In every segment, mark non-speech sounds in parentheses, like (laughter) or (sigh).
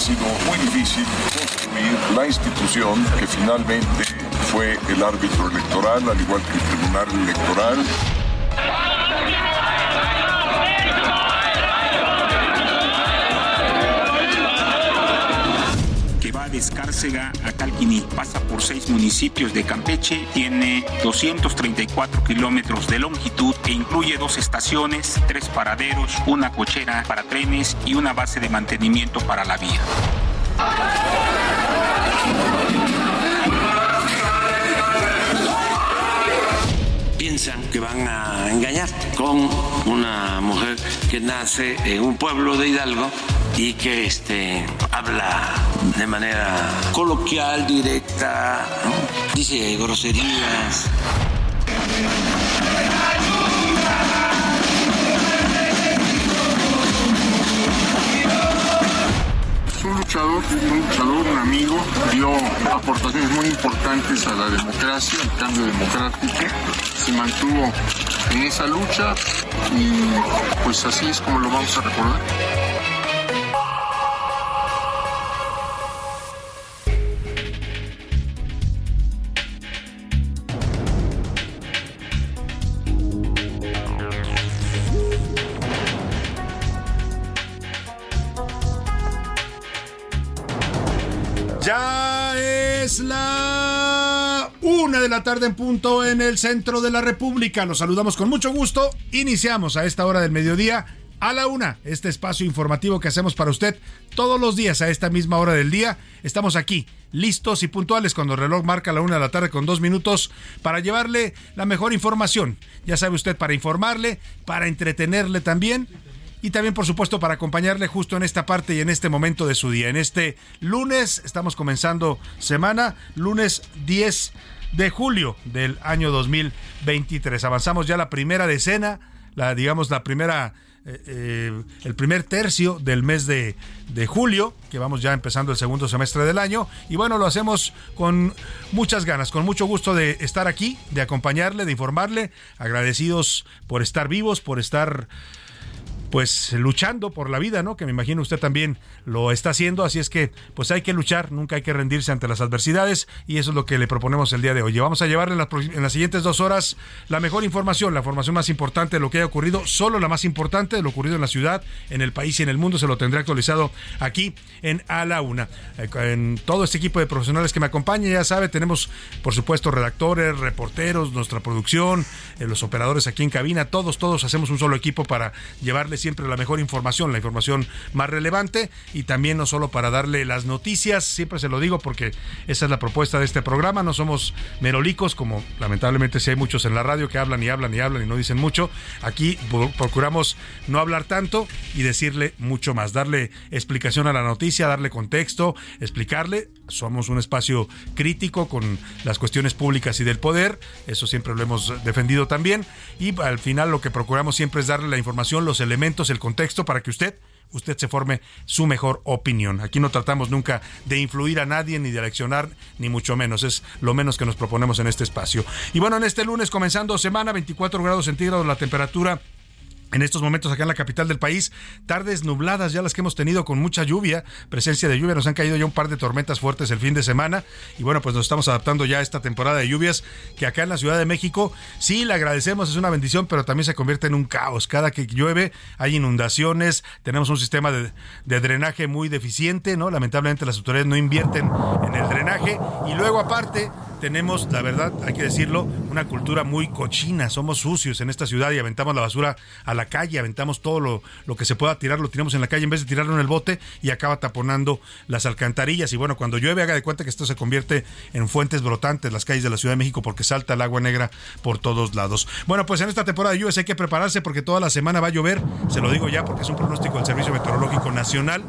Sido muy difícil construir la institución que finalmente fue el árbitro electoral, al igual que el tribunal electoral. De Escárcega a Calquiní. Pasa por seis municipios de Campeche, tiene 234 kilómetros de longitud e incluye dos estaciones, tres paraderos, una cochera para trenes y una base de mantenimiento para la vía. Que van a engañar con una mujer que nace en un pueblo de Hidalgo y que este, habla de manera coloquial, directa, dice groserías. Luchador, un luchador, un amigo, dio aportaciones muy importantes a la democracia, al cambio democrático, se mantuvo en esa lucha y pues así es como lo vamos a recordar. De la tarde en punto en el centro de la República. Los saludamos con mucho gusto. Iniciamos a esta hora del mediodía a la una, este espacio informativo que hacemos para usted todos los días a esta misma hora del día. Estamos aquí, listos y puntuales cuando el reloj marca la una de la tarde con dos minutos para llevarle la mejor información. Ya sabe usted, para informarle, para entretenerle también y también por supuesto para acompañarle justo en esta parte y en este momento de su día. En este lunes estamos comenzando semana, lunes 10 de julio del año 2023. Avanzamos ya la primera decena, la digamos la primera eh, eh, el primer tercio del mes de, de, julio, que vamos ya empezando el segundo semestre del año. Y bueno, lo hacemos con muchas ganas, con mucho gusto de estar aquí, de acompañarle, de informarle, agradecidos por estar vivos, por estar pues luchando por la vida, ¿no? Que me imagino usted también lo está haciendo, así es que pues hay que luchar, nunca hay que rendirse ante las adversidades y eso es lo que le proponemos el día de hoy. Vamos a llevarle en las, en las siguientes dos horas la mejor información, la información más importante de lo que haya ocurrido, solo la más importante de lo ocurrido en la ciudad, en el país y en el mundo, se lo tendré actualizado aquí en A la Una. En todo este equipo de profesionales que me acompaña, ya sabe, tenemos por supuesto redactores, reporteros, nuestra producción, eh, los operadores aquí en cabina, todos, todos hacemos un solo equipo para llevarles siempre la mejor información, la información más relevante. Y también no solo para darle las noticias, siempre se lo digo porque esa es la propuesta de este programa, no somos merolicos como lamentablemente si hay muchos en la radio que hablan y hablan y hablan y no dicen mucho, aquí procuramos no hablar tanto y decirle mucho más, darle explicación a la noticia, darle contexto, explicarle, somos un espacio crítico con las cuestiones públicas y del poder, eso siempre lo hemos defendido también y al final lo que procuramos siempre es darle la información, los elementos el contexto para que usted usted se forme su mejor opinión. Aquí no tratamos nunca de influir a nadie ni de eleccionar, ni mucho menos. Es lo menos que nos proponemos en este espacio. Y bueno, en este lunes comenzando semana, 24 grados centígrados la temperatura en estos momentos acá en la capital del país. Tardes nubladas ya las que hemos tenido con mucha lluvia, presencia de lluvia. Nos han caído ya un par de tormentas fuertes el fin de semana. Y bueno, pues nos estamos adaptando ya a esta temporada de lluvias que acá en la Ciudad de México sí le agradecemos, es una bendición, pero también se convierte en un caos. Cada que llueve hay inundaciones, tenemos un sistema de, drenaje muy deficiente, ¿no? Lamentablemente las autoridades no invierten en el drenaje. Y luego aparte tenemos, la verdad, hay que decirlo, una cultura muy cochina. Somos sucios en esta ciudad y aventamos la basura a la calle, aventamos todo lo, lo, que se pueda tirar, lo tiramos en la calle en vez de tirarlo en el bote y acaba taponando las alcantarillas. Y bueno, cuando llueve, haga de cuenta que esto se convierte en fuentes brotantes, las calles de la Ciudad de México, porque salta el agua negra por todos lados. Bueno, pues en esta temporada de lluvias hay que prepararse porque toda la semana va a llover. Se lo digo ya porque es un pronóstico del Servicio Meteorológico Nacional.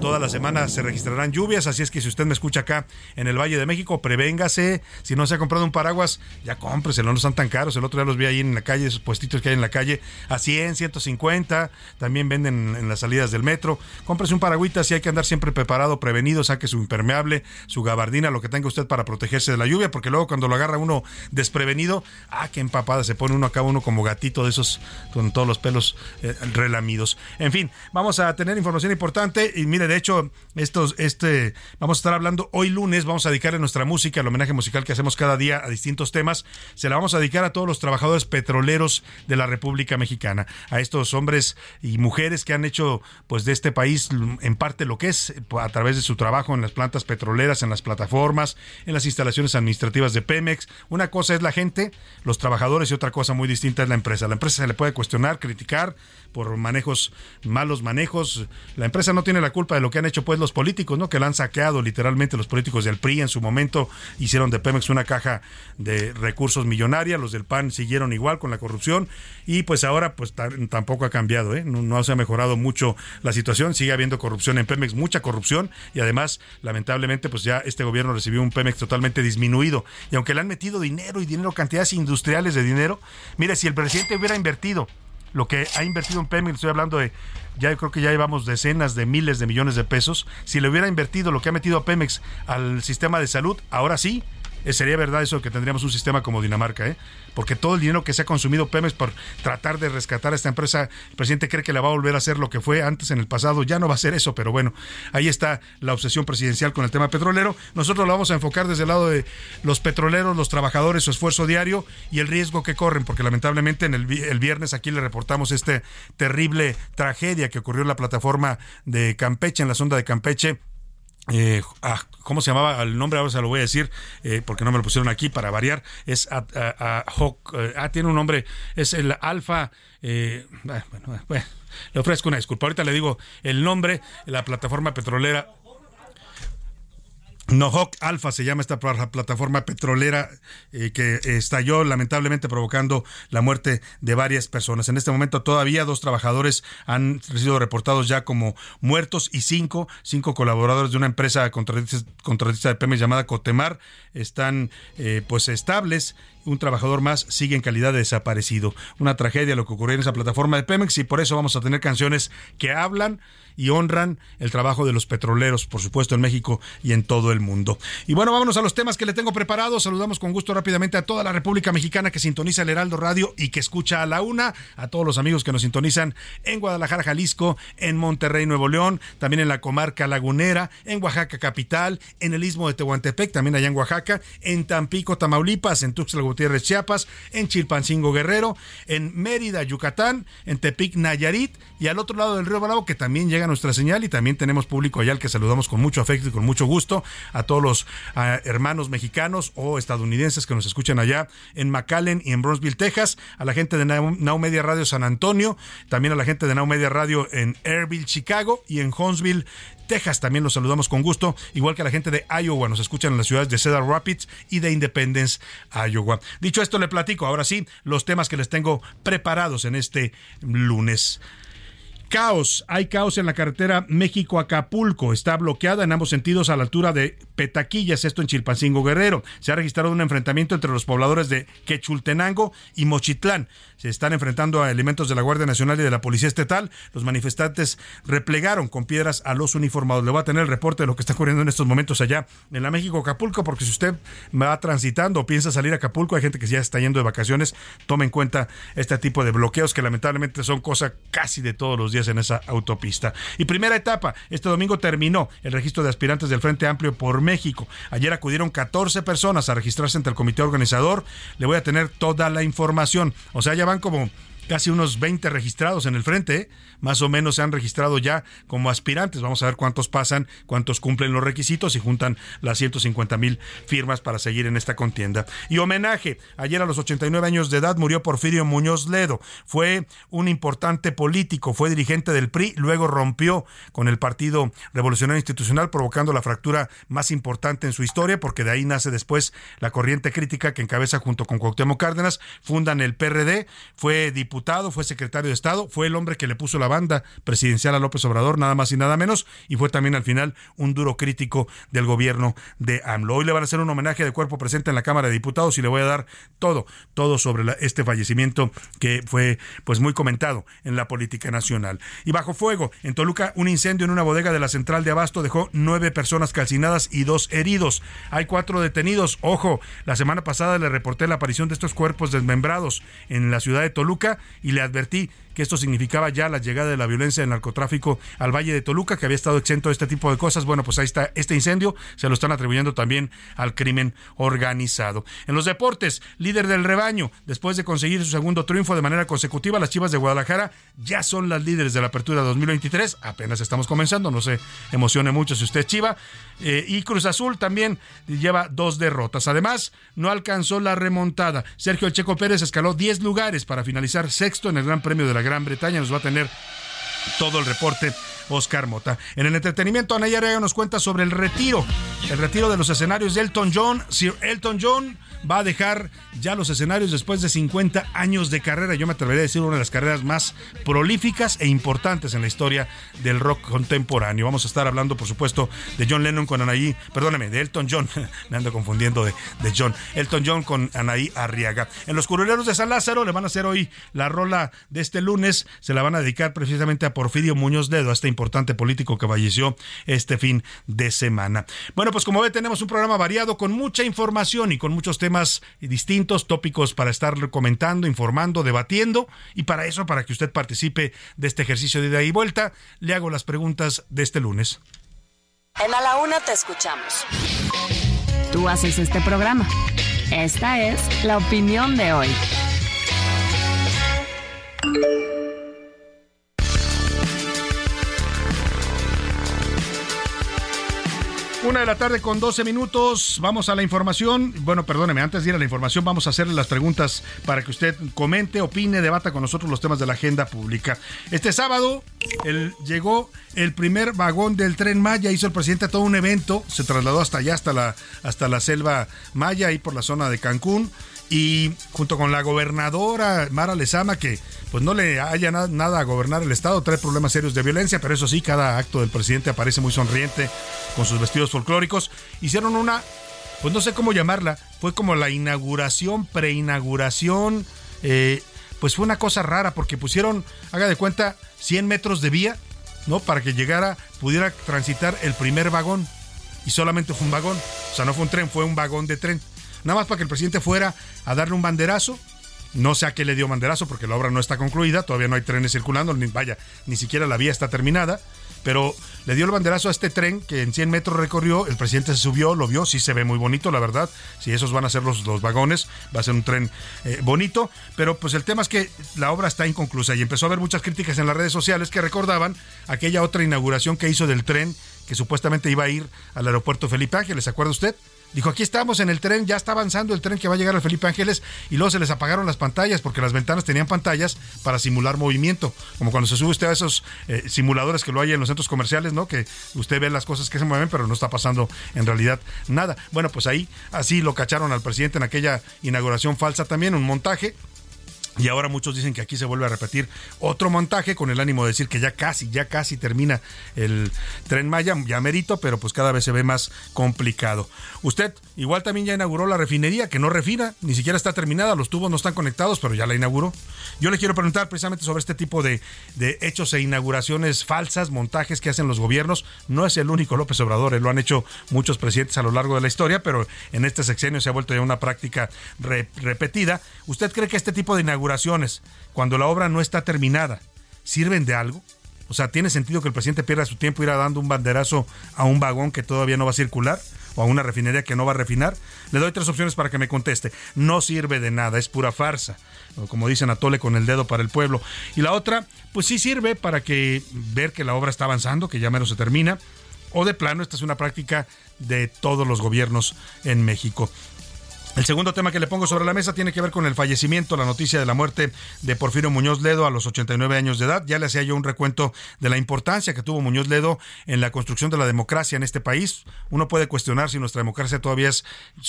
Toda la semana se registrarán lluvias, así es que si usted me escucha acá en el Valle de México, prevéngase. Si no se ha comprado un paraguas, ya cómpreselo, no están tan caros. El otro día los vi ahí en la calle, esos puestitos que hay en la calle, a 100, 150. También venden en las salidas del metro. Cómprese un paragüita si hay que andar siempre preparado, prevenido. Saque su impermeable, su gabardina, lo que tenga usted para protegerse de la lluvia, porque luego cuando lo agarra uno desprevenido, ah, qué empapada se pone uno acá, uno como gatito de esos con todos los pelos eh, relamidos. En fin, vamos a tener información importante y mire, de hecho, estos, este, vamos a estar hablando hoy lunes, vamos a dedicarle nuestra música, el homenaje musical que hacemos cada día a distintos temas, se la vamos a dedicar a todos los trabajadores petroleros de la República Mexicana, a estos hombres y mujeres que han hecho pues de este país en parte lo que es a través de su trabajo en las plantas petroleras, en las plataformas, en las instalaciones administrativas de Pemex. Una cosa es la gente, los trabajadores y otra cosa muy distinta es la empresa. La empresa se le puede cuestionar, criticar por manejos, malos manejos. La empresa no tiene la culpa de lo que han hecho pues los políticos, ¿no? Que la han saqueado literalmente los políticos del PRI en su momento hicieron de Pemex una caja de recursos millonaria, los del PAN siguieron igual con la corrupción y pues ahora pues tampoco ha cambiado, ¿eh? No, se ha mejorado mucho la situación, sigue habiendo corrupción en Pemex, mucha corrupción y además lamentablemente pues ya este gobierno recibió un Pemex totalmente disminuido y aunque le han metido dinero y dinero, cantidades industriales de dinero, mire, si el presidente hubiera invertido lo que ha invertido en Pemex, estoy hablando de, ya creo que ya llevamos decenas de miles de millones de pesos, si le hubiera invertido lo que ha metido a Pemex al sistema de salud, ahora sí, sería verdad eso que tendríamos un sistema como Dinamarca, ¿eh? porque todo el dinero que se ha consumido Pemex por tratar de rescatar a esta empresa, el presidente cree que la va a volver a hacer lo que fue antes en el pasado, ya no va a ser eso, pero bueno, ahí está la obsesión presidencial con el tema petrolero. Nosotros lo vamos a enfocar desde el lado de los petroleros, los trabajadores, su esfuerzo diario y el riesgo que corren, porque lamentablemente en el, el viernes aquí le reportamos este terrible tragedia que ocurrió en la plataforma de Campeche, en la sonda de Campeche eh, ah, ¿Cómo se llamaba el nombre? Ahora se lo voy a decir eh, porque no me lo pusieron aquí para variar. Es a, eh, ah, tiene un nombre. Es el Alfa. Eh, ah, bueno, bueno, le ofrezco una disculpa. Ahorita le digo el nombre. La plataforma petrolera Nohawk Alpha se llama esta plataforma petrolera eh, que estalló lamentablemente provocando la muerte de varias personas. En este momento todavía dos trabajadores han sido reportados ya como muertos y cinco, cinco colaboradores de una empresa contratista de Pemex llamada Cotemar están eh, pues estables un trabajador más sigue en calidad de desaparecido. Una tragedia lo que ocurrió en esa plataforma de Pemex y por eso vamos a tener canciones que hablan y honran el trabajo de los petroleros, por supuesto, en México y en todo el mundo. Y bueno, vámonos a los temas que le tengo preparados. Saludamos con gusto rápidamente a toda la República Mexicana que sintoniza el Heraldo Radio y que escucha a la una, a todos los amigos que nos sintonizan en Guadalajara, Jalisco, en Monterrey, Nuevo León, también en la comarca lagunera, en Oaxaca capital, en el istmo de Tehuantepec, también allá en Oaxaca, en Tampico, Tamaulipas, en Tuxtla Gutiérrez, Chiapas, en Chilpancingo, Guerrero, en Mérida, Yucatán, en Tepic, Nayarit y al otro lado del río Bravo que también llega nuestra señal y también tenemos público allá al que saludamos con mucho afecto y con mucho gusto a todos los hermanos mexicanos o estadounidenses que nos escuchan allá en McAllen y en Bronzeville, Texas, a la gente de Now, Media Radio San Antonio, también a la gente de Now Media Radio en Airville, Chicago y en Huntsville, Texas. También los saludamos con gusto, igual que la gente de Iowa. Nos escuchan en las ciudades de Cedar Rapids y de Independence, Iowa. Dicho esto, le platico ahora sí los temas que les tengo preparados en este lunes. Caos, hay caos en la carretera México-Acapulco. Está bloqueada en ambos sentidos a la altura de Petaquillas, esto en Chilpancingo Guerrero. Se ha registrado un enfrentamiento entre los pobladores de Quechultenango y Mochitlán. Se están enfrentando a elementos de la Guardia Nacional y de la Policía Estatal. Los manifestantes replegaron con piedras a los uniformados. Le voy a tener el reporte de lo que está ocurriendo en estos momentos allá en la México Acapulco, porque si usted va transitando o piensa salir a Acapulco, hay gente que ya está yendo de vacaciones, tome en cuenta este tipo de bloqueos que lamentablemente son cosa casi de todos los días en esa autopista. Y primera etapa, este domingo terminó el registro de aspirantes del Frente Amplio por México. Ayer acudieron 14 personas a registrarse ante el comité organizador. Le voy a tener toda la información. O sea, ya van como casi unos 20 registrados en el frente, ¿eh? más o menos se han registrado ya como aspirantes. Vamos a ver cuántos pasan, cuántos cumplen los requisitos y juntan las 150 mil firmas para seguir en esta contienda. Y homenaje, ayer a los 89 años de edad murió Porfirio Muñoz Ledo. Fue un importante político, fue dirigente del PRI, luego rompió con el Partido Revolucionario Institucional, provocando la fractura más importante en su historia, porque de ahí nace después la corriente crítica que encabeza junto con Cuauhtémoc Cárdenas, fundan el PRD, fue diputado fue secretario de Estado, fue el hombre que le puso la banda presidencial a López Obrador, nada más y nada menos, y fue también al final un duro crítico del gobierno de AMLO. Hoy le van a hacer un homenaje de cuerpo presente en la Cámara de Diputados y le voy a dar todo, todo sobre este fallecimiento que fue pues muy comentado en la política nacional. Y bajo fuego, en Toluca, un incendio en una bodega de la central de Abasto dejó nueve personas calcinadas y dos heridos. Hay cuatro detenidos. Ojo, la semana pasada le reporté la aparición de estos cuerpos desmembrados en la ciudad de Toluca y le advertí que esto significaba ya la llegada de la violencia del narcotráfico al Valle de Toluca, que había estado exento de este tipo de cosas. Bueno, pues ahí está este incendio, se lo están atribuyendo también al crimen organizado. En los deportes, líder del rebaño, después de conseguir su segundo triunfo de manera consecutiva, las Chivas de Guadalajara ya son las líderes de la apertura 2023. Apenas estamos comenzando, no se emocione mucho si usted es Chiva. Eh, y Cruz Azul también lleva dos derrotas. Además, no alcanzó la remontada. Sergio El Checo Pérez escaló 10 lugares para finalizar sexto en el Gran Premio de la Gran Bretaña. Nos va a tener todo el reporte Oscar Mota. En el entretenimiento, Anaya Araya nos cuenta sobre el retiro, el retiro de los escenarios de Elton John. Sir Elton John va a dejar ya los escenarios después de 50 años de carrera. Yo me atrevería a decir una de las carreras más prolíficas e importantes en la historia del rock contemporáneo. Vamos a estar hablando, por supuesto, de John Lennon con Anaí, perdóneme, de Elton John, (laughs) me ando confundiendo de, de John, Elton John con Anaí Arriaga. En los curuleros de San Lázaro le van a hacer hoy la rola de este lunes, se la van a dedicar precisamente a Porfirio Muñoz Dedo, a este importante político que falleció este fin de semana. Bueno, pues como ve, tenemos un programa variado con mucha información y con muchos temas temas distintos, tópicos para estar comentando, informando, debatiendo y para eso, para que usted participe de este ejercicio de ida y vuelta, le hago las preguntas de este lunes. En A la Una te escuchamos. Tú haces este programa. Esta es la opinión de hoy. Una de la tarde con 12 minutos. Vamos a la información. Bueno, perdóneme, antes de ir a la información, vamos a hacerle las preguntas para que usted comente, opine, debata con nosotros los temas de la agenda pública. Este sábado llegó el primer vagón del tren Maya. Hizo el presidente todo un evento. Se trasladó hasta allá, hasta la, hasta la selva Maya, ahí por la zona de Cancún y junto con la gobernadora Mara Lezama, que pues no le haya nada a gobernar el Estado, trae problemas serios de violencia, pero eso sí, cada acto del presidente aparece muy sonriente con sus vestidos folclóricos. Hicieron una, pues no sé cómo llamarla, fue como la inauguración, preinauguración, eh, pues fue una cosa rara porque pusieron, haga de cuenta, 100 metros de vía, ¿no? Para que llegara, pudiera transitar el primer vagón. Y solamente fue un vagón, o sea, no fue un tren, fue un vagón de tren nada más para que el presidente fuera a darle un banderazo. No sé a qué le dio banderazo porque la obra no está concluida, todavía no hay trenes circulando, ni, vaya, ni siquiera la vía está terminada, pero le dio el banderazo a este tren que en 100 metros recorrió, el presidente se subió, lo vio, sí se ve muy bonito, la verdad, si esos van a ser los, los vagones, va a ser un tren eh, bonito, pero pues el tema es que la obra está inconclusa y empezó a haber muchas críticas en las redes sociales que recordaban aquella otra inauguración que hizo del tren que supuestamente iba a ir al aeropuerto Felipe Ángeles, ¿se acuerda usted? Dijo, aquí estamos en el tren, ya está avanzando el tren que va a llegar al Felipe Ángeles y luego se les apagaron las pantallas porque las ventanas tenían pantallas para simular movimiento, como cuando se sube usted a esos eh, simuladores que lo hay en los centros comerciales, ¿no? Que usted ve las cosas que se mueven, pero no está pasando en realidad nada. Bueno, pues ahí así lo cacharon al presidente en aquella inauguración falsa también, un montaje Y ahora muchos dicen que aquí se vuelve a repetir otro montaje con el ánimo de decir que ya casi, ya casi termina el tren Maya, ya merito, pero pues cada vez se ve más complicado. Usted igual también ya inauguró la refinería, que no refina, ni siquiera está terminada, los tubos no están conectados, pero ya la inauguró. Yo le quiero preguntar precisamente sobre este tipo de, de hechos e inauguraciones falsas, montajes que hacen los gobiernos. No es el único López Obrador, eh, lo han hecho muchos presidentes a lo largo de la historia, pero en este sexenio se ha vuelto ya una práctica repetida. ¿Usted cree que este tipo de inauguraciones cuando la obra no está terminada, ¿sirven de algo? O sea, ¿tiene sentido que el presidente pierda su tiempo ir dando un banderazo a un vagón que todavía no va a circular? ¿O a una refinería que no va a refinar? Le doy tres opciones para que me conteste. No sirve de nada, es pura farsa. Como dicen a Tole con el dedo para el pueblo. Y la otra, pues sí sirve para que ver que la obra está avanzando, que ya menos se termina. O de plano, esta es una práctica de todos los gobiernos en México. El segundo tema que le pongo sobre la mesa tiene que ver con el fallecimiento, la noticia de la muerte de Porfirio Muñoz Ledo a los 89 años de edad. Ya le hacía yo un recuento de la importancia que tuvo Muñoz Ledo en la construcción de la democracia en este país. Uno puede cuestionar si nuestra democracia todavía es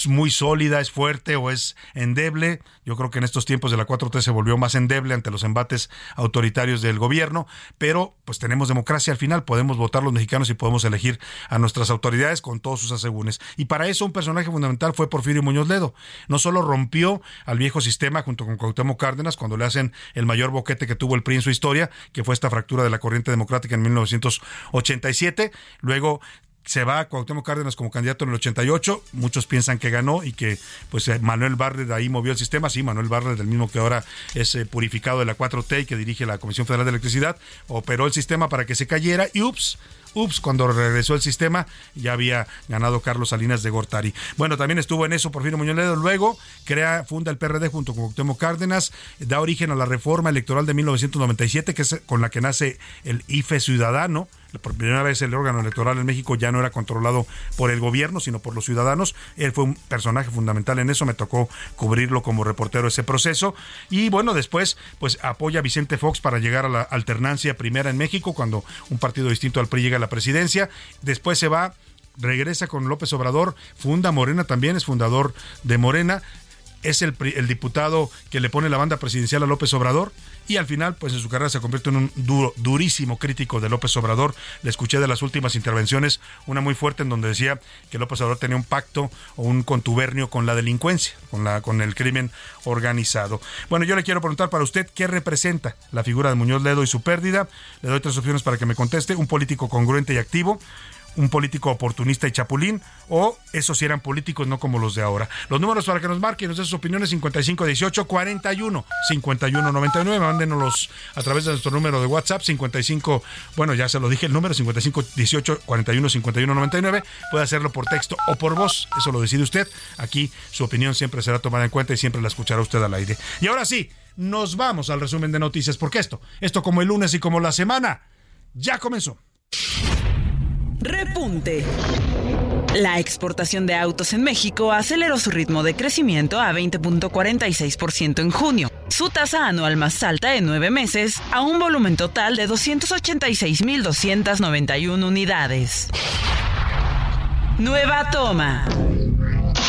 muy sólida, es fuerte o es endeble. Yo creo que en estos tiempos de la 4T se volvió más endeble ante los embates autoritarios del gobierno, pero pues tenemos democracia al final, podemos votar los mexicanos y podemos elegir a nuestras autoridades con todos sus asegúnes. Y para eso un personaje fundamental fue Porfirio Muñoz Ledo no solo rompió al viejo sistema junto con Cuauhtémoc Cárdenas cuando le hacen el mayor boquete que tuvo el PRI en su historia, que fue esta fractura de la corriente democrática en 1987, luego se va a Cuauhtémoc Cárdenas como candidato en el 88. Muchos piensan que ganó y que pues eh, Manuel Barlet ahí movió el sistema. Sí, Manuel Barlet, del mismo que ahora es eh, purificado de la 4T y que dirige la Comisión Federal de Electricidad, operó el sistema para que se cayera y ups, ups, cuando regresó el sistema ya había ganado Carlos Salinas de Gortari. Bueno, también estuvo en eso Porfirio Muñoz Ledo, luego crea, funda el PRD junto con Cuauhtémoc Cárdenas, da origen a la reforma electoral de 1997, que es con la que nace el IFE Ciudadano, por primera vez el órgano electoral en México ya no era controlado por el gobierno, sino por los ciudadanos. Él fue un personaje fundamental en eso, me tocó cubrirlo como reportero ese proceso. Y bueno, después pues apoya a Vicente Fox para llegar a la alternancia primera en México, cuando un partido distinto al PRI llega a la presidencia. Después se va regresa con López Obrador, funda Morena también, es fundador de Morena, es el, el, diputado que le pone la banda presidencial a López Obrador y al final, pues en su carrera se convierte en un duro, durísimo crítico de López Obrador. Le escuché de las últimas intervenciones una muy fuerte en donde decía que López Obrador tenía un pacto o un contubernio con la delincuencia, con, la, con el crimen organizado. Bueno, yo le quiero preguntar para usted qué representa la figura de Muñoz Ledo y su pérdida. Le doy tres opciones para que me conteste. Un político congruente y activo un político oportunista y chapulín, o esos sí eran políticos no como los de ahora. Los números para que nos marquen, nos den sus opiniones 55 18 41 51 99, mándenos a través de nuestro número de WhatsApp 55, bueno, ya se lo dije el número 55 18 41 51 99, puede hacerlo por texto o por voz, eso lo decide usted. Aquí su opinión siempre será tomada en cuenta y siempre la escuchará usted al aire. Y ahora sí, nos vamos al resumen de noticias, porque esto, esto como el lunes y como la semana, ya comenzó. Repunte. La exportación de autos en México aceleró su ritmo de crecimiento a 20.46% en junio, su tasa anual más alta en nueve meses, a un volumen total de 286.291 unidades. Nueva toma.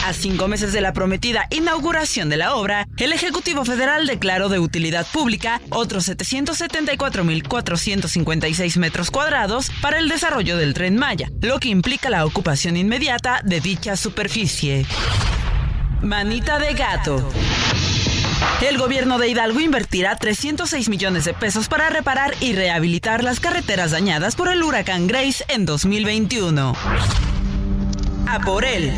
A cinco meses de la prometida inauguración de la obra, el Ejecutivo Federal declaró de utilidad pública otros 774.456 metros cuadrados para el desarrollo del tren Maya, lo que implica la ocupación inmediata de dicha superficie. Manita de gato. El gobierno de Hidalgo invertirá 306 millones de pesos para reparar y rehabilitar las carreteras dañadas por el huracán Grace en 2021 a por él.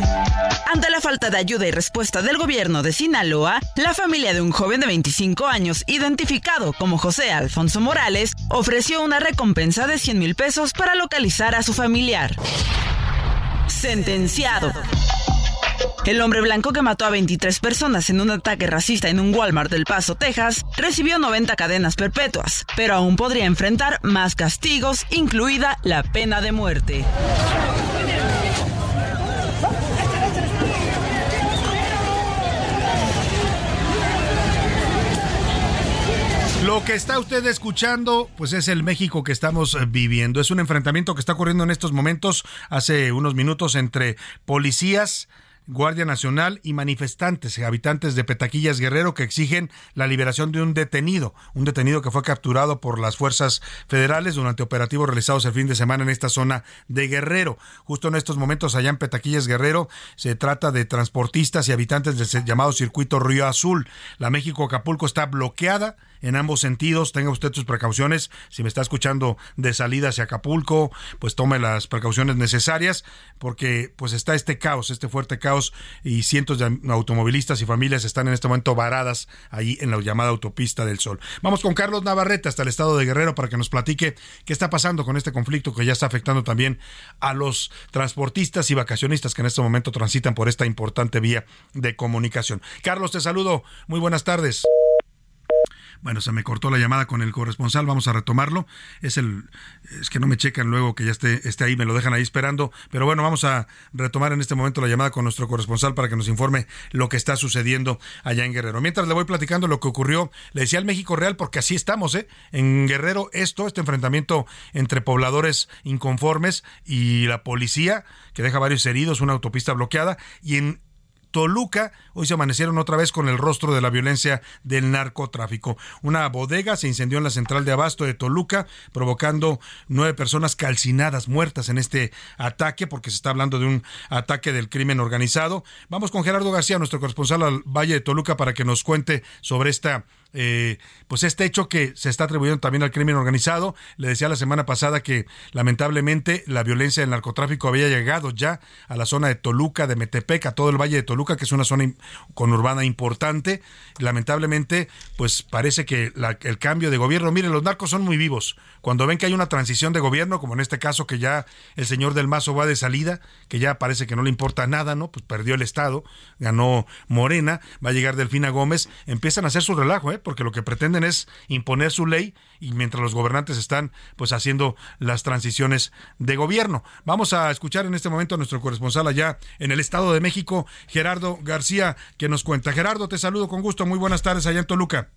Ante la falta de ayuda y respuesta del gobierno de Sinaloa, la familia de un joven de 25 años, identificado como José Alfonso Morales, ofreció una recompensa de 100 mil pesos para localizar a su familiar. Sentenciado. El hombre blanco que mató a 23 personas en un ataque racista en un Walmart del Paso, Texas, recibió 90 cadenas perpetuas, pero aún podría enfrentar más castigos, incluida la pena de muerte. Lo que está usted escuchando, pues es el México que estamos eh, viviendo. Es un enfrentamiento que está ocurriendo en estos momentos, hace unos minutos, entre policías Guardia Nacional y manifestantes, habitantes de Petaquillas Guerrero, que exigen la liberación de un detenido, un detenido que fue capturado por las fuerzas federales durante operativos realizados el fin de semana en esta zona de Guerrero. Justo en estos momentos, allá en Petaquillas Guerrero, se trata de transportistas y habitantes del llamado circuito Río Azul. La México Acapulco está bloqueada en ambos sentidos. Tenga usted sus precauciones. Si me está escuchando de salida hacia Acapulco, pues tome las precauciones necesarias porque pues está este caos, este fuerte caos y cientos de automovilistas y familias están en este momento varadas ahí en la llamada autopista del Sol. Vamos con Carlos Navarrete hasta el estado de Guerrero para que nos platique qué está pasando con este conflicto que ya está afectando también a los transportistas y vacacionistas que en este momento transitan por esta importante vía de comunicación. Carlos, te saludo. Muy buenas tardes. Bueno, se me cortó la llamada con el corresponsal, vamos a retomarlo. Es el es que no me checan luego que ya esté, esté ahí, me lo dejan ahí esperando, pero bueno, vamos a retomar en este momento la llamada con nuestro corresponsal para que nos informe lo que está sucediendo allá en Guerrero. Mientras le voy platicando lo que ocurrió, le decía al México Real porque así estamos, ¿eh? En Guerrero esto, este enfrentamiento entre pobladores inconformes y la policía que deja varios heridos, una autopista bloqueada y en Toluca, hoy se amanecieron otra vez con el rostro de la violencia del narcotráfico. Una bodega se incendió en la central de abasto de Toluca, provocando nueve personas calcinadas, muertas en este ataque, porque se está hablando de un ataque del crimen organizado. Vamos con Gerardo García, nuestro corresponsal al Valle de Toluca, para que nos cuente sobre esta eh, pues este hecho que se está atribuyendo también al crimen organizado. Le decía la semana pasada que lamentablemente la violencia del narcotráfico había llegado ya a la zona de Toluca, de Metepec, a todo el valle de Toluca, que es una zona conurbana importante. Lamentablemente, pues parece que el cambio de gobierno, miren, los narcos son muy vivos. Cuando ven que hay una transición de gobierno, como en este caso que ya el señor del Mazo va de salida, que ya parece que no le importa nada, ¿no? Pues perdió el Estado, ganó Morena, va a llegar Delfina Gómez, empiezan a hacer su relajo, ¿eh? Porque lo que pretenden es imponer su ley y mientras los gobernantes están pues haciendo las transiciones de gobierno. Vamos a escuchar en este momento a nuestro corresponsal allá en el Estado de México, Gerardo García, que nos cuenta. Gerardo, te saludo con gusto. Muy buenas tardes allá en Toluca.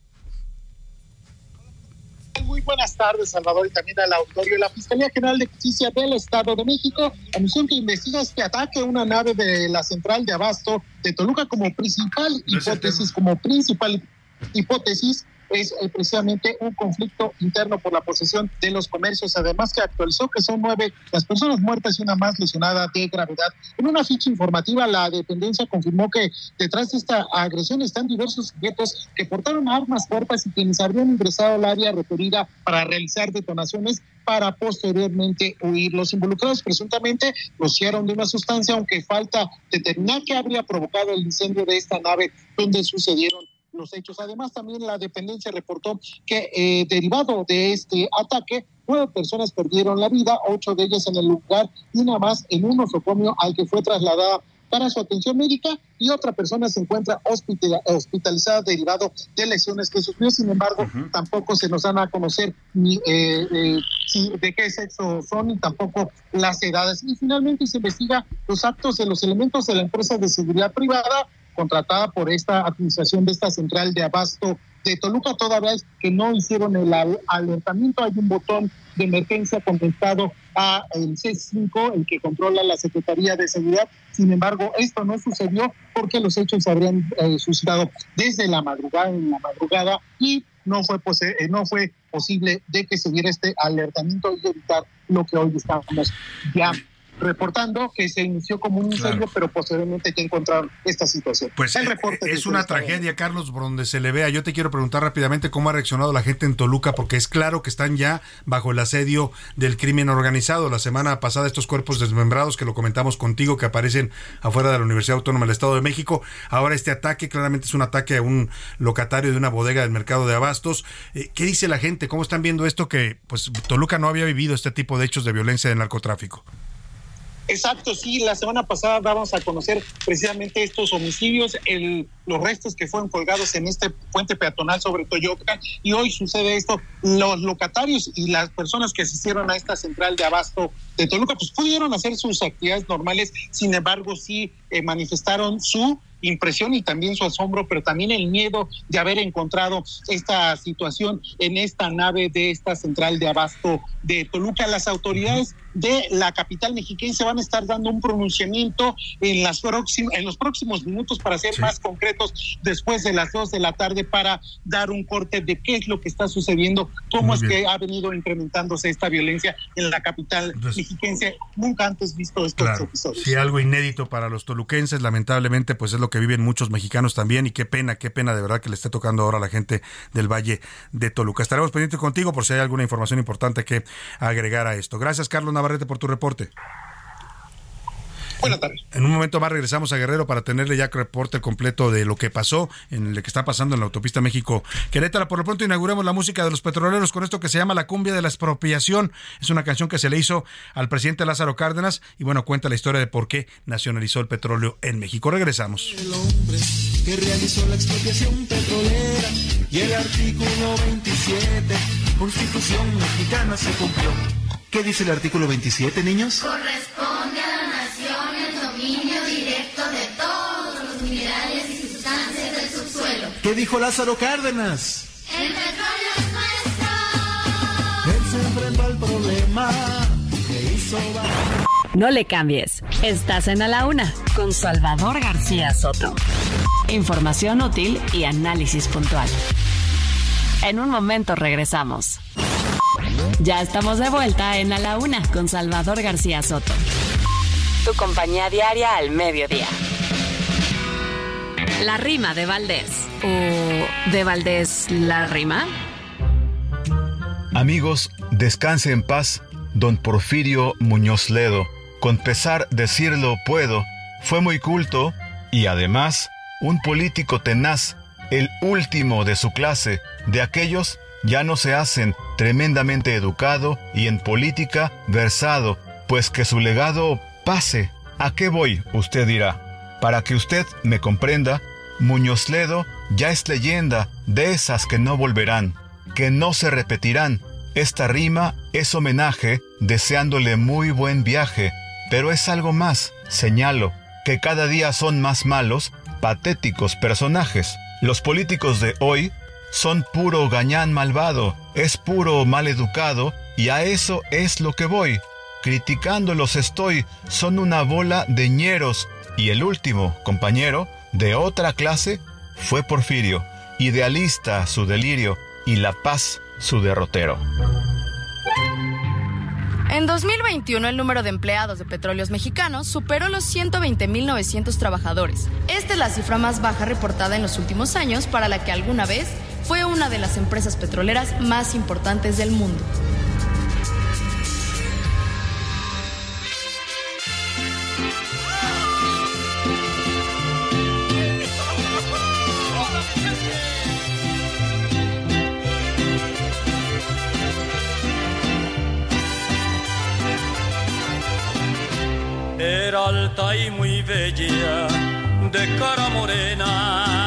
Muy buenas tardes, Salvador, y también al auditorio. La Fiscalía General de Justicia del Estado de México anunció que investiga este ataque a una nave de la central de abasto de Toluca como principal hipótesis, como principal hipótesis es eh, precisamente un conflicto interno por la posesión de los comercios, además que actualizó que son nueve las personas muertas y una más lesionada de gravedad. En una ficha informativa, la dependencia confirmó que detrás de esta agresión están diversos sujetos que portaron armas cortas y quienes habrían ingresado al área referida para realizar detonaciones para posteriormente huir. Los involucrados presuntamente rociaron de una sustancia, aunque falta determinar qué habría provocado el incendio de esta nave donde sucedieron los hechos. Además, también la dependencia reportó que eh, derivado de este ataque, nueve personas perdieron la vida, ocho de ellas en el lugar y una más en un nosocomio al que fue trasladada para su atención médica y otra persona se encuentra hospitalizada derivado de lesiones que sufrió. Sin embargo, tampoco se nos dan a conocer ni eh, eh, de qué sexo son ni tampoco las edades. Y finalmente se investiga los actos de los elementos de la empresa de seguridad privada contratada por esta administración de esta central de abasto de Toluca, toda es que no hicieron el alertamiento. Hay un botón de emergencia contestado a el C5, el que controla la Secretaría de Seguridad. Sin embargo, esto no sucedió porque los hechos se habrían eh, suscitado desde la madrugada, en la madrugada, y no fue, eh, no fue posible de que se diera este alertamiento y evitar lo que hoy estamos ya reportando que se inició como un incendio, pero posteriormente que encontraron esta situación. Pues el reporte es una tragedia, Carlos, por donde se le vea. Yo te quiero preguntar rápidamente cómo ha reaccionado la gente en Toluca, porque es claro que están ya bajo el asedio del crimen organizado. La semana pasada estos cuerpos desmembrados, que lo comentamos contigo, que aparecen afuera de la Universidad Autónoma del Estado de México. Ahora este ataque claramente es un ataque a un locatario de una bodega del mercado de abastos. Eh, ¿Qué dice la gente? ¿Cómo están viendo esto que pues Toluca no había vivido este tipo de hechos de violencia de narcotráfico? Exacto, sí, la semana pasada dábamos a conocer precisamente estos homicidios, el, los restos que fueron colgados en este puente peatonal sobre Toyota y hoy sucede esto, los locatarios y las personas que asistieron a esta central de abasto de Toluca pues pudieron hacer sus actividades normales, sin embargo sí eh, manifestaron su impresión y también su asombro, pero también el miedo de haber encontrado esta situación en esta nave de esta central de abasto de Toluca. Las autoridades de la capital mexiquense van a estar dando un pronunciamiento en, las en los próximos minutos, para ser más concretos, después de las dos de la tarde, para dar un corte de qué es lo que está sucediendo, cómo es que ha venido incrementándose esta violencia en la capital mexiquense. Nunca antes visto estos episodios. Sí, algo inédito para los toluquenses, lamentablemente, pues es lo que viven muchos mexicanos también, y qué pena, qué pena de verdad que le esté tocando ahora a la gente del Valle de Toluca. Estaremos pendientes contigo por si hay alguna información importante que agregar a esto. Gracias, Carlos Navarrete, por tu reporte. Buenas tardes. En un momento más regresamos a Guerrero para tenerle ya reporte completo de lo que pasó, en lo que está pasando en la autopista México-Querétaro. Por lo pronto inauguramos la música de los petroleros con esto que se llama La cumbia de la expropiación. Es una canción que se le hizo al presidente Lázaro Cárdenas y bueno, cuenta la historia de por qué nacionalizó el petróleo en México. Regresamos. El hombre que realizó la expropiación petrolera y el artículo 27, Constitución mexicana se cumplió. ¿Qué dice el artículo 27, niños? Corresponde ¿Qué dijo Lázaro Cárdenas? El petróleo es nuestro. Él se enfrentó al problema. No le cambies. Estás en A la Una con Salvador García Soto. Información útil y análisis puntual. En un momento regresamos. Ya estamos de vuelta en A la Una con Salvador García Soto. Tu compañía diaria al mediodía. La rima de Valdés. ¿O de Valdés la rima? Amigos, descanse en paz, don Porfirio Muñoz Ledo. Con pesar decirlo puedo, fue muy culto y además un político tenaz, el último de su clase, de aquellos ya no se hacen tremendamente educado y en política versado, pues que su legado pase. ¿A qué voy? Usted dirá. Para que usted me comprenda, Muñoz Ledo ya es leyenda de esas que no volverán, que no se repetirán. Esta rima es homenaje, deseándole muy buen viaje, pero es algo más, señalo, que cada día son más malos, patéticos personajes. Los políticos de hoy son puro gañán malvado, es puro mal educado, y a eso es lo que voy. Criticándolos estoy, son una bola de ñeros, y el último, compañero, de otra clase, fue Porfirio, idealista su delirio, y la paz su derrotero. En 2021 el número de empleados de petróleos mexicanos superó los 120.900 trabajadores. Esta es la cifra más baja reportada en los últimos años para la que alguna vez fue una de las empresas petroleras más importantes del mundo. Alta y muy bella, de cara morena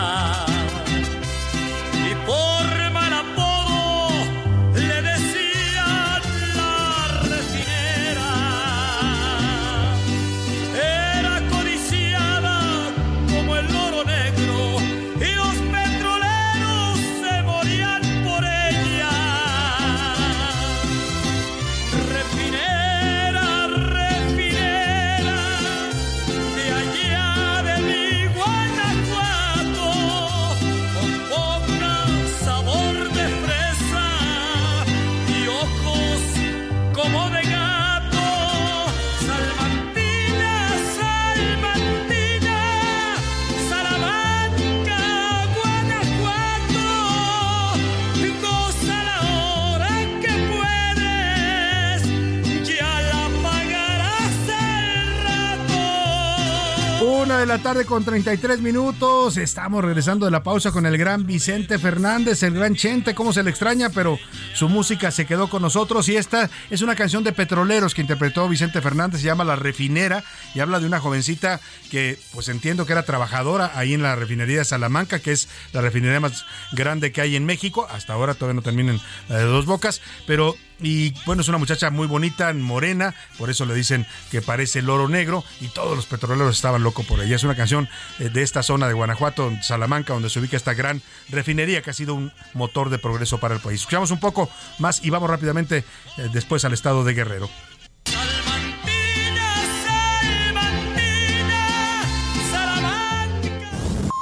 Una de la tarde con 33 minutos. Estamos regresando de la pausa con el gran Vicente Fernández, el gran Chente. Cómo se le extraña, pero su música se quedó con nosotros. Y esta es una canción de petroleros que interpretó Vicente Fernández. Se llama La Refinera y habla de una jovencita que, pues entiendo que era trabajadora ahí en la refinería de Salamanca, que es la refinería más grande que hay en México. Hasta ahora todavía no terminan la de dos bocas, pero y bueno, es una muchacha muy bonita, morena, por eso le dicen que parece el oro negro y todos los petroleros estaban locos por ella. Es una canción eh, de esta zona de Guanajuato, Salamanca, donde se ubica esta gran refinería que ha sido un motor de progreso para el país. Escuchamos un poco más y vamos rápidamente eh, después al estado de Guerrero.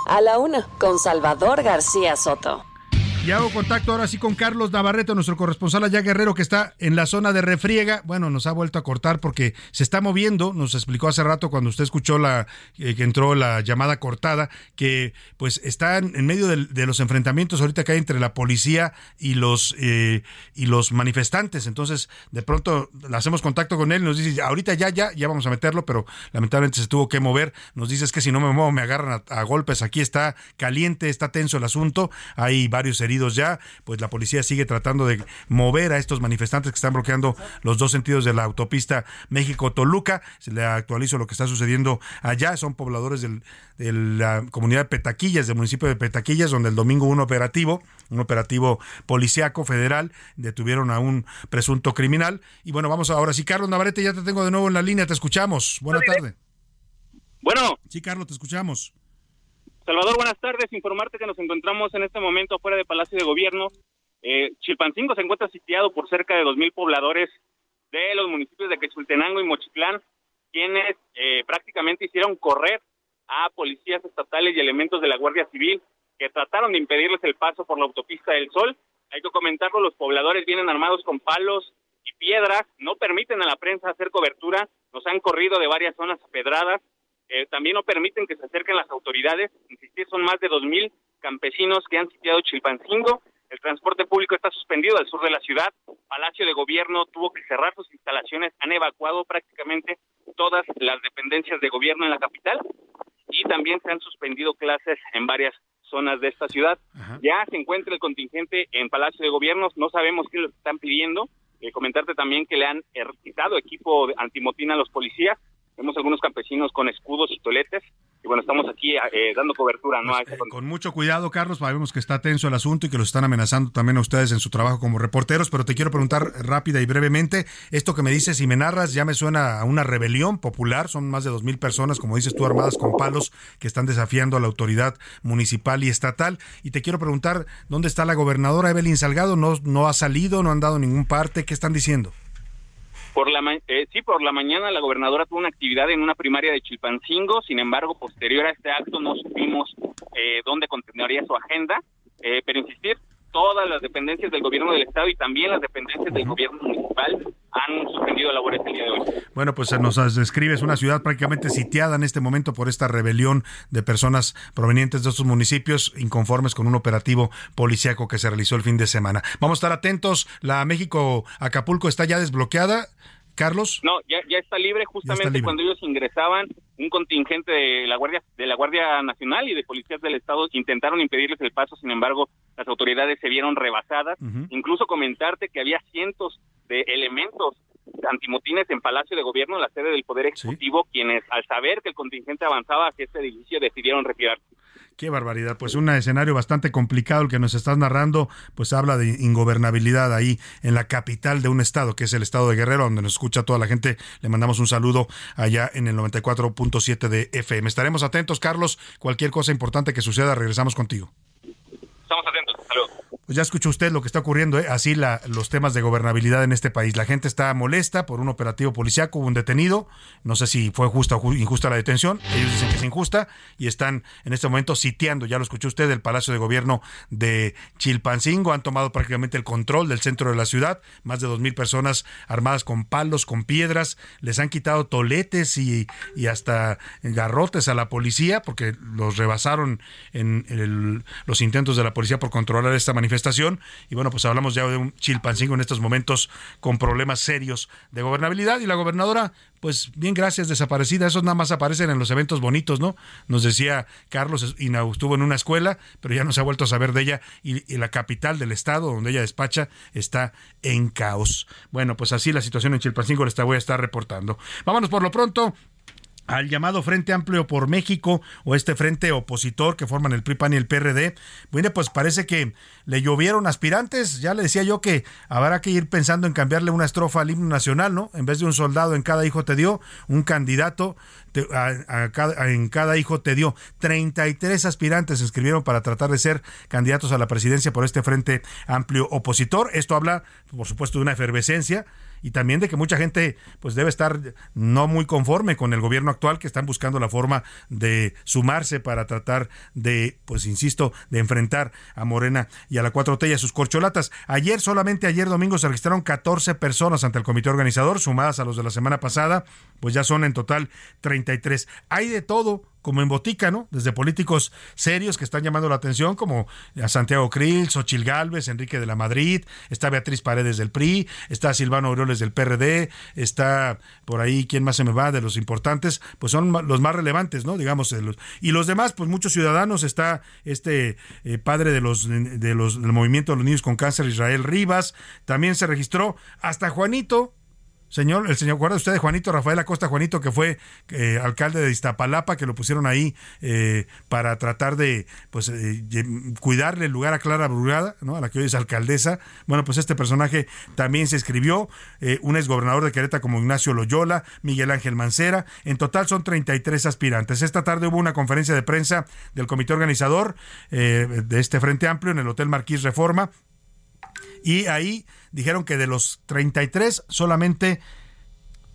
A la una, con Salvador García Soto. Y hago contacto ahora sí con Carlos Navarrete, nuestro corresponsal allá guerrero que está en la zona de refriega. Bueno, nos ha vuelto a cortar porque se está moviendo. Nos explicó hace rato cuando usted escuchó la eh, que entró la llamada cortada que pues están en medio de, los enfrentamientos ahorita que hay entre la policía y los eh, y los manifestantes. Entonces de pronto hacemos contacto con él y nos dice ahorita ya ya ya vamos a meterlo, pero lamentablemente se tuvo que mover. Nos dice es que si no me muevo me agarran a, a golpes. Aquí está caliente, está tenso el asunto. Hay varios heridos ya, pues la policía sigue tratando de mover a estos manifestantes que están bloqueando los dos sentidos de la autopista México-Toluca. Se le actualizo lo que está sucediendo allá. Son pobladores de la comunidad de Petaquillas, del municipio de Petaquillas, donde el domingo un operativo, un operativo policiaco federal, detuvieron a un presunto criminal. Y bueno, vamos ahora sí, Carlos Navarrete, ya te tengo de nuevo en la línea, te escuchamos. Buenas tardes. Bueno. Sí, Carlos, te escuchamos. Salvador, buenas tardes. Informarte que nos encontramos en este momento fuera del Palacio de Gobierno. Eh, Chilpancingo se encuentra sitiado por cerca de 2.000 pobladores de los municipios de Quechultenango y Mochitlán, quienes eh, prácticamente hicieron correr a policías estatales y elementos de la Guardia Civil que trataron de impedirles el paso por la autopista del Sol. Hay que comentarlo, los pobladores vienen armados con palos y piedras, no permiten a la prensa hacer cobertura, nos han corrido de varias zonas pedradas eh, también no permiten que se acerquen las autoridades. Insistir, son más de 2.000 campesinos que han sitiado Chilpancingo. El transporte público está suspendido al sur de la ciudad. Palacio de Gobierno tuvo que cerrar sus instalaciones. Han evacuado prácticamente todas las dependencias de gobierno en la capital y también se han suspendido clases en varias zonas de esta ciudad. Ya se encuentra el contingente en Palacio de Gobierno. No sabemos qué les están pidiendo. Eh, comentarte también que le han quitado equipo de antimotina a los policías Vemos algunos campesinos con escudos y toletes. Y bueno, estamos aquí eh, dando cobertura ¿no? Pues, eh, con mucho cuidado, Carlos. Sabemos que está tenso el asunto y que los están amenazando también a ustedes en su trabajo como reporteros. Pero te quiero preguntar rápida y brevemente: esto que me dices y me narras ya me suena a una rebelión popular. Son más de dos mil personas, como dices tú, armadas con palos que están desafiando a la autoridad municipal y estatal. Y te quiero preguntar: ¿dónde está la gobernadora Evelyn Salgado? ¿No, no ha salido? ¿No han dado ningún parte? ¿Qué están diciendo? Por la eh, sí, por la mañana la gobernadora tuvo una actividad en una primaria de Chilpancingo, sin embargo, posterior a este acto no supimos eh, dónde continuaría su agenda, eh, pero insistir, todas las dependencias del gobierno del estado y también las dependencias del gobierno municipal han suspendido labores el día de hoy. Bueno, pues nos describes una ciudad prácticamente sitiada en este momento por esta rebelión de personas provenientes de estos municipios inconformes con un operativo policíaco que se realizó el fin de semana. Vamos a estar atentos. La México Acapulco está ya desbloqueada. Carlos. No, ya, ya está libre. Justamente cuando ellos ingresaban, un contingente de la Guardia de la Guardia Nacional y de policías del Estado intentaron impedirles el paso. Sin embargo, las autoridades se vieron rebasadas. Incluso comentarte que había cientos de elementos antimotines en Palacio de Gobierno, la sede del Poder Ejecutivo, quienes al saber que el contingente avanzaba hacia este edificio decidieron retirarse. Qué barbaridad, pues un escenario bastante complicado el que nos estás narrando, pues habla de ingobernabilidad ahí en la capital de un estado, que es el estado de Guerrero, donde nos escucha toda la gente. Le mandamos un saludo allá en el 94.7 de FM. Estaremos atentos, Carlos. Cualquier cosa importante que suceda, regresamos contigo. Pues ya escuchó usted lo que está ocurriendo, ¿eh? así los temas de gobernabilidad en este país. La gente está molesta por un operativo policiaco, un detenido, no sé si fue justa o injusta la detención, ellos dicen que es injusta y están en este momento sitiando, ya lo escuchó usted, el Palacio de Gobierno de Chilpancingo, han tomado prácticamente el control del centro de la ciudad, más de dos mil personas armadas con palos, con piedras, les han quitado toletes y, y hasta garrotes a la policía porque los rebasaron en los intentos de la policía por controlar esta manifestación estación Y bueno, pues hablamos ya de un Chilpancingo en estos momentos con problemas serios de gobernabilidad. Y la gobernadora, pues bien, gracias, desaparecida. Esos nada más aparecen en los eventos bonitos, ¿no? Nos decía Carlos, estuvo en una escuela, pero ya no se ha vuelto a saber de ella. Y, y la capital del estado, donde ella despacha, está en caos. Bueno, pues así la situación en Chilpancingo les voy a estar reportando. Vámonos por lo pronto al llamado Frente Amplio por México o este frente opositor que forman el PRI, PAN y el PRD. Bueno, pues parece que le llovieron aspirantes. Ya le decía yo que habrá que ir pensando en cambiarle una estrofa al himno nacional, ¿no? En vez de un soldado en cada hijo te dio, un candidato en cada hijo te dio. 33 aspirantes se inscribieron para tratar de ser candidatos a la presidencia por este Frente Amplio opositor. Esto habla, por supuesto, de una efervescencia y también de que mucha gente pues debe estar no muy conforme con el gobierno actual que están buscando la forma de sumarse para tratar de, pues insisto, de enfrentar a Morena y a la 4T y a sus corcholatas. Ayer, solamente ayer domingo, se registraron 14 personas ante el comité organizador, sumadas a los de la semana pasada, pues ya son en total 33. Hay de todo como en botica, ¿no? Desde políticos serios que están llamando la atención, como a Santiago Krill, Xochil Gálvez, Enrique de la Madrid, está Beatriz Paredes del PRI, está Silvano Aureoles del PRD, está por ahí, ¿quién más se me va? De los importantes, pues son los más relevantes, ¿no? Digamos, y los demás, pues muchos ciudadanos, está este eh, padre de los, de los, del movimiento de los niños con cáncer, Israel Rivas, también se registró hasta Juanito, Señor, el señor, ¿recuerda usted Juanito Rafael Acosta Juanito, que fue eh, alcalde de Iztapalapa, que lo pusieron ahí eh, para tratar de pues eh, cuidarle el lugar a Clara Brugada, ¿no? a la que hoy es alcaldesa? Bueno, pues este personaje también se escribió, un exgobernador de Querétaro como Ignacio Loyola, Miguel Ángel Mancera, en total son 33 aspirantes. Esta tarde hubo una conferencia de prensa del comité organizador de este Frente Amplio en el Hotel Marquís Reforma, y ahí dijeron que de los 33 solamente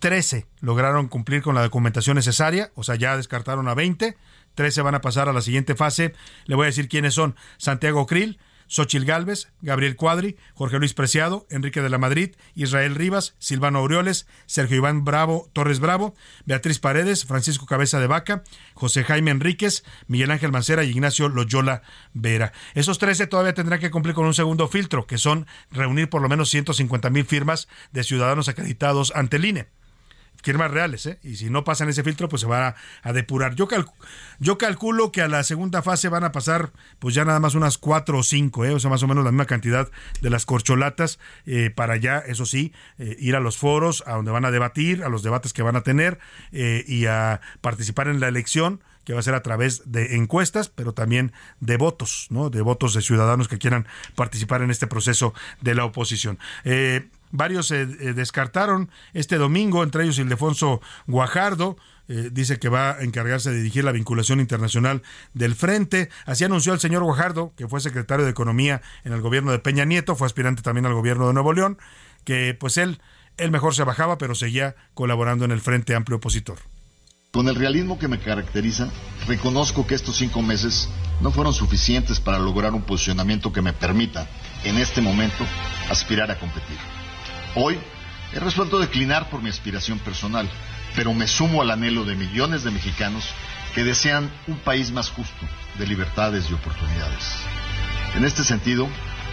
13 lograron cumplir con la documentación necesaria, o sea, ya descartaron a 20, 13 van a pasar a la siguiente fase. Le voy a decir quiénes son. Santiago Krill, Xochil Gálvez, Gabriel Cuadri, Jorge Luis Preciado, Enrique de la Madrid, Israel Rivas, Silvano Aureoles, Sergio Iván Bravo, Torres Bravo, Beatriz Paredes, Francisco Cabeza de Vaca, José Jaime Enríquez, Miguel Ángel Mancera y Ignacio Loyola Vera. Esos 13 todavía tendrán que cumplir con un segundo filtro, que son reunir por lo menos 150 mil firmas de ciudadanos acreditados ante el INE firmas reales, ¿eh? y si no pasan ese filtro, pues se va a, depurar. Yo, yo calculo que a la segunda fase van a pasar, pues ya nada más unas cuatro o cinco, ¿eh? o sea, más o menos la misma cantidad de las corcholatas, eh, para ya, eso sí, eh, ir a los foros, a donde van a debatir, a los debates que van a tener, y a participar en la elección que va a ser a través de encuestas, pero también de votos, ¿no? De votos de ciudadanos que quieran participar en este proceso de la oposición. Eh, Varios se eh, descartaron este domingo, entre ellos Ildefonso Guajardo, eh, dice que va a encargarse de dirigir la vinculación internacional del Frente. Así anunció el señor Guajardo, que fue secretario de Economía en el gobierno de Peña Nieto, fue aspirante también al gobierno de Nuevo León, que pues él, él mejor se bajaba, pero seguía colaborando en el Frente Amplio Opositor. Con el realismo que me caracteriza, reconozco que estos cinco meses no fueron suficientes para lograr un posicionamiento que me permita, en este momento, aspirar a competir. Hoy he resuelto declinar por mi aspiración personal, pero me sumo al anhelo de millones de mexicanos que desean un país más justo, de libertades y oportunidades. En este sentido,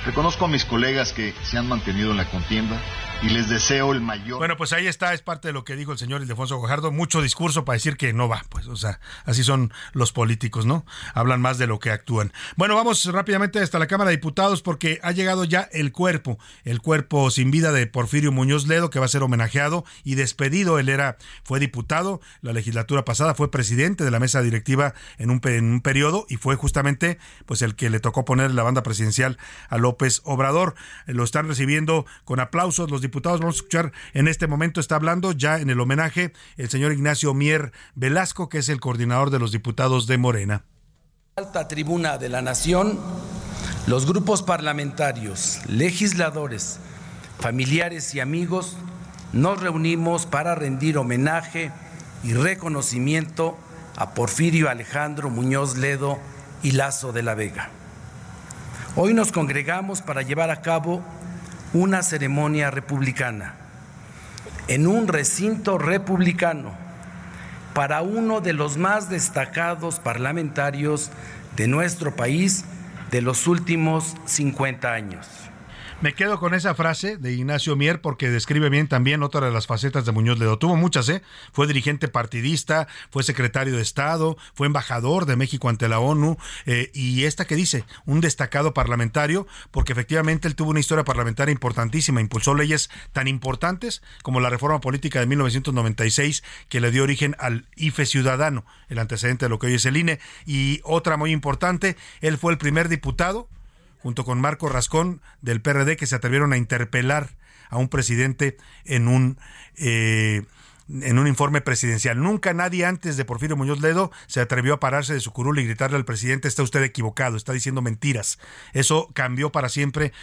reconozco a mis colegas que se han mantenido en la contienda y les deseo el mayor. Bueno, pues ahí está, es parte de lo que dijo el señor Ildefonso Gojardo. Mucho discurso para decir que no va, pues, o sea, así son los políticos, ¿no? Hablan más de lo que actúan. Bueno, vamos rápidamente hasta la Cámara de Diputados porque ha llegado ya el cuerpo, el cuerpo sin vida de Porfirio Muñoz Ledo, que va a ser homenajeado y despedido. Él era, fue diputado, la legislatura pasada fue presidente de la mesa directiva en un, en un periodo y fue justamente, pues, el que le tocó poner la banda presidencial a López Obrador. Lo están recibiendo con aplausos los. Vamos a escuchar en este momento, está hablando ya en el homenaje el señor Ignacio Mier Velasco, que es el coordinador de los diputados de Morena. Alta tribuna de la Nación, los grupos parlamentarios, legisladores, familiares y amigos nos reunimos para rendir homenaje y reconocimiento a Porfirio Alejandro Muñoz Ledo y Lazo de la Vega. Hoy nos congregamos para llevar a cabo una ceremonia republicana en un recinto republicano para uno de los más destacados parlamentarios de nuestro país de los últimos 50 años. Me quedo con esa frase de Ignacio Mier porque describe bien también otra de las facetas de Muñoz Ledo. Tuvo muchas, ¿eh? Fue dirigente partidista, fue secretario de Estado, fue embajador de México ante la ONU eh, y esta que dice, un destacado parlamentario porque efectivamente él tuvo una historia parlamentaria importantísima, impulsó leyes tan importantes como la reforma política de 1996 que le dio origen al IFE ciudadano, el antecedente de lo que hoy es el INE, y otra muy importante, él fue el primer diputado junto con Marco Rascón del PRD, que se atrevieron a interpelar a un presidente en un... Eh, en un informe presidencial. Nunca nadie antes de Porfirio Muñoz Ledo se atrevió a pararse de su curul y gritarle al presidente, está usted equivocado, está diciendo mentiras. Eso cambió para siempre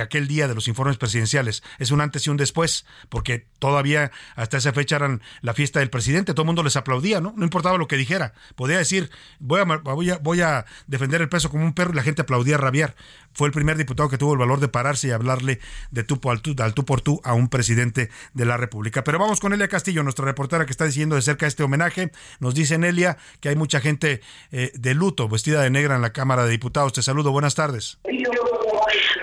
aquel día de los informes presidenciales. Es un antes y un después, porque todavía hasta esa fecha eran la fiesta del presidente, todo el mundo les aplaudía, ¿no? No importaba lo que dijera. Podía decir, voy a, voy a, a defender el peso como un perro y la gente aplaudía rabiar. Fue el primer diputado que tuvo el valor de pararse y hablarle de tú, al tú, al tú por tú a un presidente de la República. Pero vamos con Elia Castillo, nuestra reportera que está diciendo de cerca este homenaje. Nos dice Nelia que hay mucha gente eh, de luto, vestida de negra en la Cámara de Diputados. Te saludo, buenas tardes.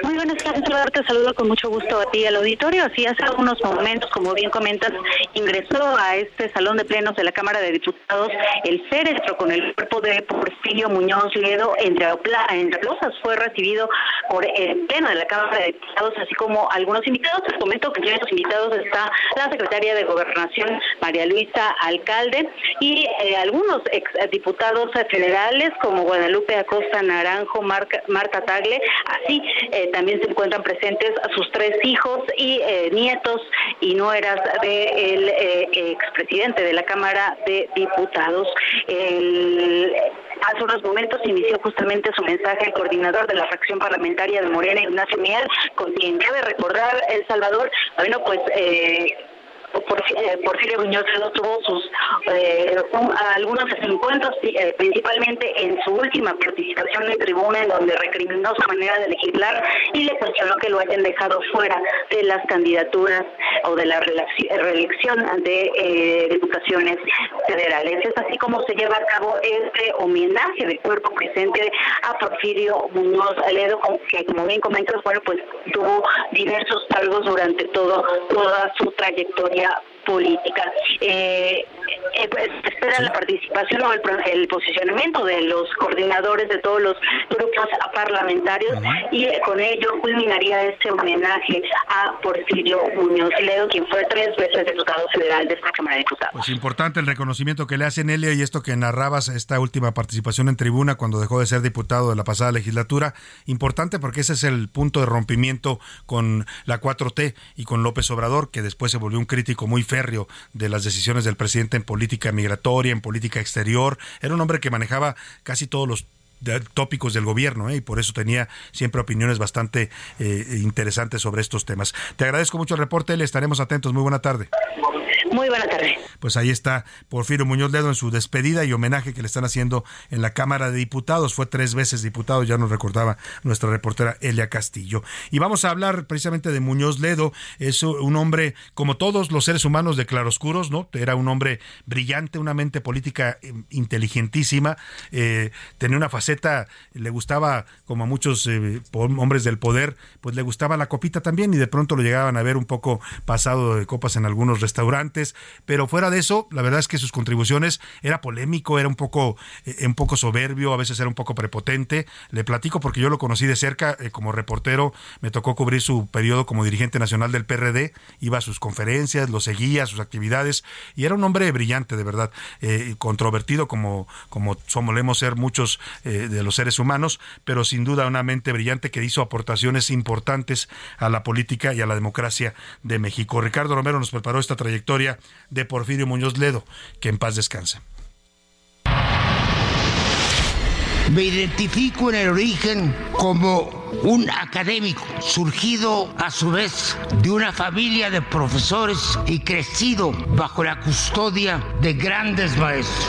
Muy buenas tardes. Te saludo con mucho gusto a ti al auditorio. Así hace algunos momentos, como bien comentas, ingresó a este salón de plenos de la Cámara de Diputados el féretro con el cuerpo de Porfirio Muñoz Ledo. Entre, entre aplausos fue recibido por el pleno de la Cámara de Diputados, así como algunos invitados. Te comento que entre estos invitados está la secretaria de Gobernación, María Luisa Alcalde, y eh, algunos exdiputados federales como Guadalupe Acosta Naranjo, Marta Tagle, así eh, también se encuentran presentes sus tres hijos y eh, nietos y nueras del eh, expresidente de la Cámara de Diputados. hace unos momentos inició justamente su mensaje el coordinador de la fracción parlamentaria de Morena, Ignacio Miel, con quien debe recordar El Salvador, bueno, pues eh, Porfirio Muñoz tuvo sus eh, algunos encuentros, eh, principalmente en su última participación en tribuna, en donde recriminó su manera de legislar y le cuestionó que lo hayan dejado fuera de las candidaturas o de la reelección de eh, diputaciones federales. Es así como se lleva a cabo este homenaje de cuerpo presente a Porfirio Muñoz Ledo, que como bien comentas, bueno, pues tuvo diversos cargos durante todo toda su trayectoria Yeah. Política. Eh, eh, pues, espera la participación o el, posicionamiento de los coordinadores de todos los grupos parlamentarios y eh, con ello culminaría este homenaje a Porfirio Muñoz Ledo, quien fue tres veces diputado federal de esta Cámara de Diputados. Pues importante el reconocimiento que le hacen Elia y esto que narrabas, esta última participación en tribuna cuando dejó de ser diputado de la pasada legislatura, importante porque ese es el punto de rompimiento con la 4T y con López Obrador, que después se volvió un crítico muy de las decisiones del presidente en política migratoria, en política exterior. Era un hombre que manejaba casi todos los tópicos del gobierno ¿eh? y por eso tenía siempre opiniones bastante eh, interesantes sobre estos temas. Te agradezco mucho el reporte, le estaremos atentos. Muy buena tarde. Muy buena tarde. Pues ahí está Porfirio Muñoz Ledo en su despedida y homenaje que le están haciendo en la Cámara de Diputados. Fue tres veces diputado, ya nos recordaba nuestra reportera Elia Castillo. Y vamos a hablar precisamente de Muñoz Ledo. Es un hombre, como todos los seres humanos de claroscuros, ¿no? Era un hombre brillante, una mente política eh, inteligentísima, eh, tenía una faceta, le gustaba, como a muchos eh, hombres del poder, pues le gustaba la copita también y de pronto lo llegaban a ver un poco pasado de copas en algunos restaurantes pero fuera de eso, la verdad es que sus contribuciones era polémico, era un poco, eh, un poco soberbio, a veces era un poco prepotente. Le platico porque yo lo conocí de cerca eh, como reportero, me tocó cubrir su periodo como dirigente nacional del PRD, iba a sus conferencias, lo seguía, sus actividades, y era un hombre brillante, de verdad, eh, controvertido como, como solemos ser muchos de los seres humanos, pero sin duda una mente brillante que hizo aportaciones importantes a la política y a la democracia de México. Ricardo Romero nos preparó esta trayectoria de Porfirio Muñoz Ledo. Que en paz descanse. Me identifico en el origen como un académico surgido a su vez de una familia de profesores y crecido bajo la custodia de grandes maestros.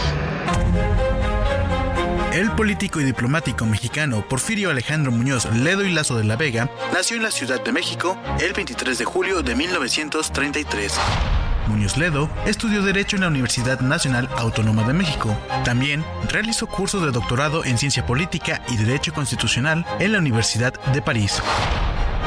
El político y diplomático mexicano Porfirio Alejandro Muñoz Ledo y Lazo de la Vega nació en la Ciudad de México el 23 de julio de 1933. Muñoz Ledo estudió Derecho en la Universidad Nacional Autónoma de México. También realizó cursos de doctorado en Ciencia Política y Derecho Constitucional en la Universidad de París.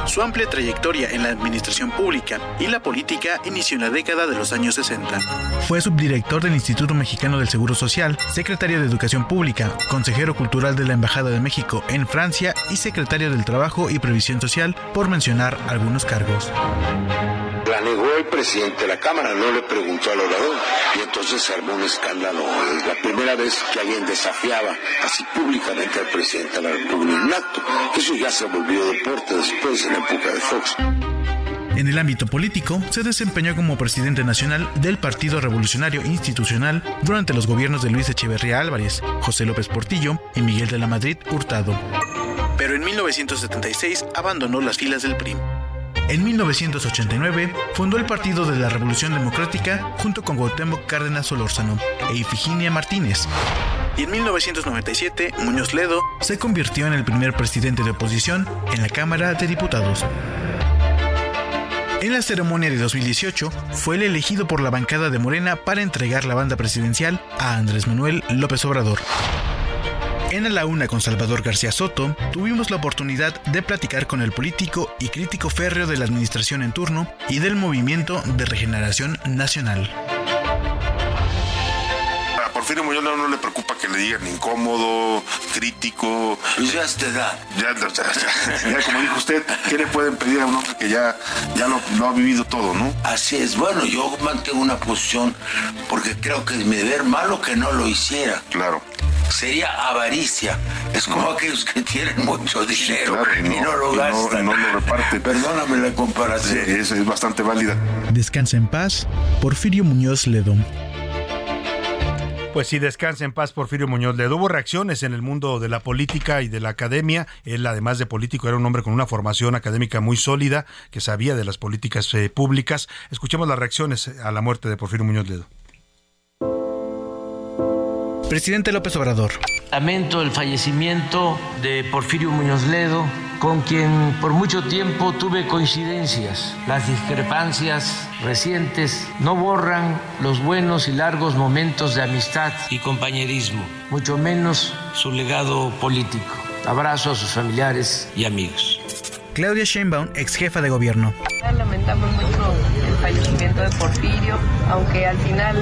Su amplia trayectoria en la administración pública y la política inició en la década de los años 60. Fue subdirector del Instituto Mexicano del Seguro Social, secretario de Educación Pública, consejero cultural de la Embajada de México en Francia y secretario del Trabajo y Previsión Social, por mencionar algunos cargos. La negó el presidente de la Cámara, no le preguntó al orador y entonces se armó un escándalo. Es la primera vez que alguien desafiaba así públicamente al presidente de la República en acto. Eso ya se volvió deporte después en la época de Fox. En el ámbito político, se desempeñó como presidente nacional del Partido Revolucionario Institucional durante los gobiernos de Luis Echeverría Álvarez, José López Portillo y Miguel de la Madrid Hurtado. Pero en 1976 abandonó las filas del PRI. En 1989 fundó el Partido de la Revolución Democrática junto con Cuauhtémoc Cárdenas Solórzano e Ifiginia Martínez. Y en 1997 Muñoz Ledo se convirtió en el primer presidente de oposición en la Cámara de Diputados. En la ceremonia de 2018 fue el elegido por la bancada de Morena para entregar la banda presidencial a Andrés Manuel López Obrador. En A la Una con Salvador García Soto, tuvimos la oportunidad de platicar con el político y crítico férreo de la administración en turno y del Movimiento de Regeneración Nacional. Muñoz Ledo no le preocupa que le digan incómodo, crítico. Pues ya te da. Ya, ya, (laughs) ya, como dijo usted, ¿qué le pueden pedir a un hombre que ya, ya lo, lo ha vivido todo, no? Así es. Bueno, yo mantengo una posición porque creo que es mi deber malo que no lo hiciera. Claro sería avaricia. Es como aquellos que tienen mucho dinero Claro, y, no, lo y gastan. no lo reparte. Perdóname la comparación. Sí, es, es bastante válida. Descansa en paz, Porfirio Muñoz Ledo. Pues sí, descansa en paz Porfirio Muñoz Ledo. Hubo reacciones en el mundo de la política y de la academia. Él, además de político, era un hombre con una formación académica muy sólida, que sabía de las políticas eh, públicas. Escuchemos las reacciones a la muerte de Porfirio Muñoz Ledo. Presidente López Obrador. Lamento el fallecimiento de Porfirio Muñoz Ledo, con quien por mucho tiempo tuve coincidencias. Las discrepancias recientes no borran los buenos y largos momentos de amistad y compañerismo, mucho menos su legado político. Abrazo a sus familiares y amigos. Claudia Sheinbaum, ex jefa de gobierno. Lamentamos mucho el fallecimiento de Porfirio, aunque al final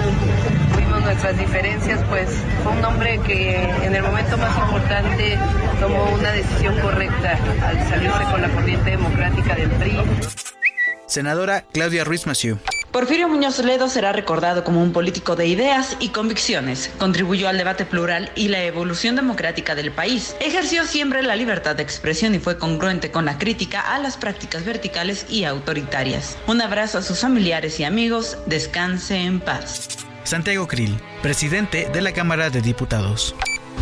nuestras diferencias, pues fue un hombre que en el momento más importante tomó una decisión correcta al salirse con la corriente democrática del PRI. Senadora Claudia Ruiz Massieu. Porfirio Muñoz Ledo será recordado como un político de ideas y convicciones. Contribuyó al debate plural y la evolución democrática del país. Ejerció siempre la libertad de expresión y fue congruente con la crítica a las prácticas verticales y autoritarias. Un abrazo a sus familiares y amigos. Descanse en paz. Santiago Krill, presidente de la Cámara de Diputados.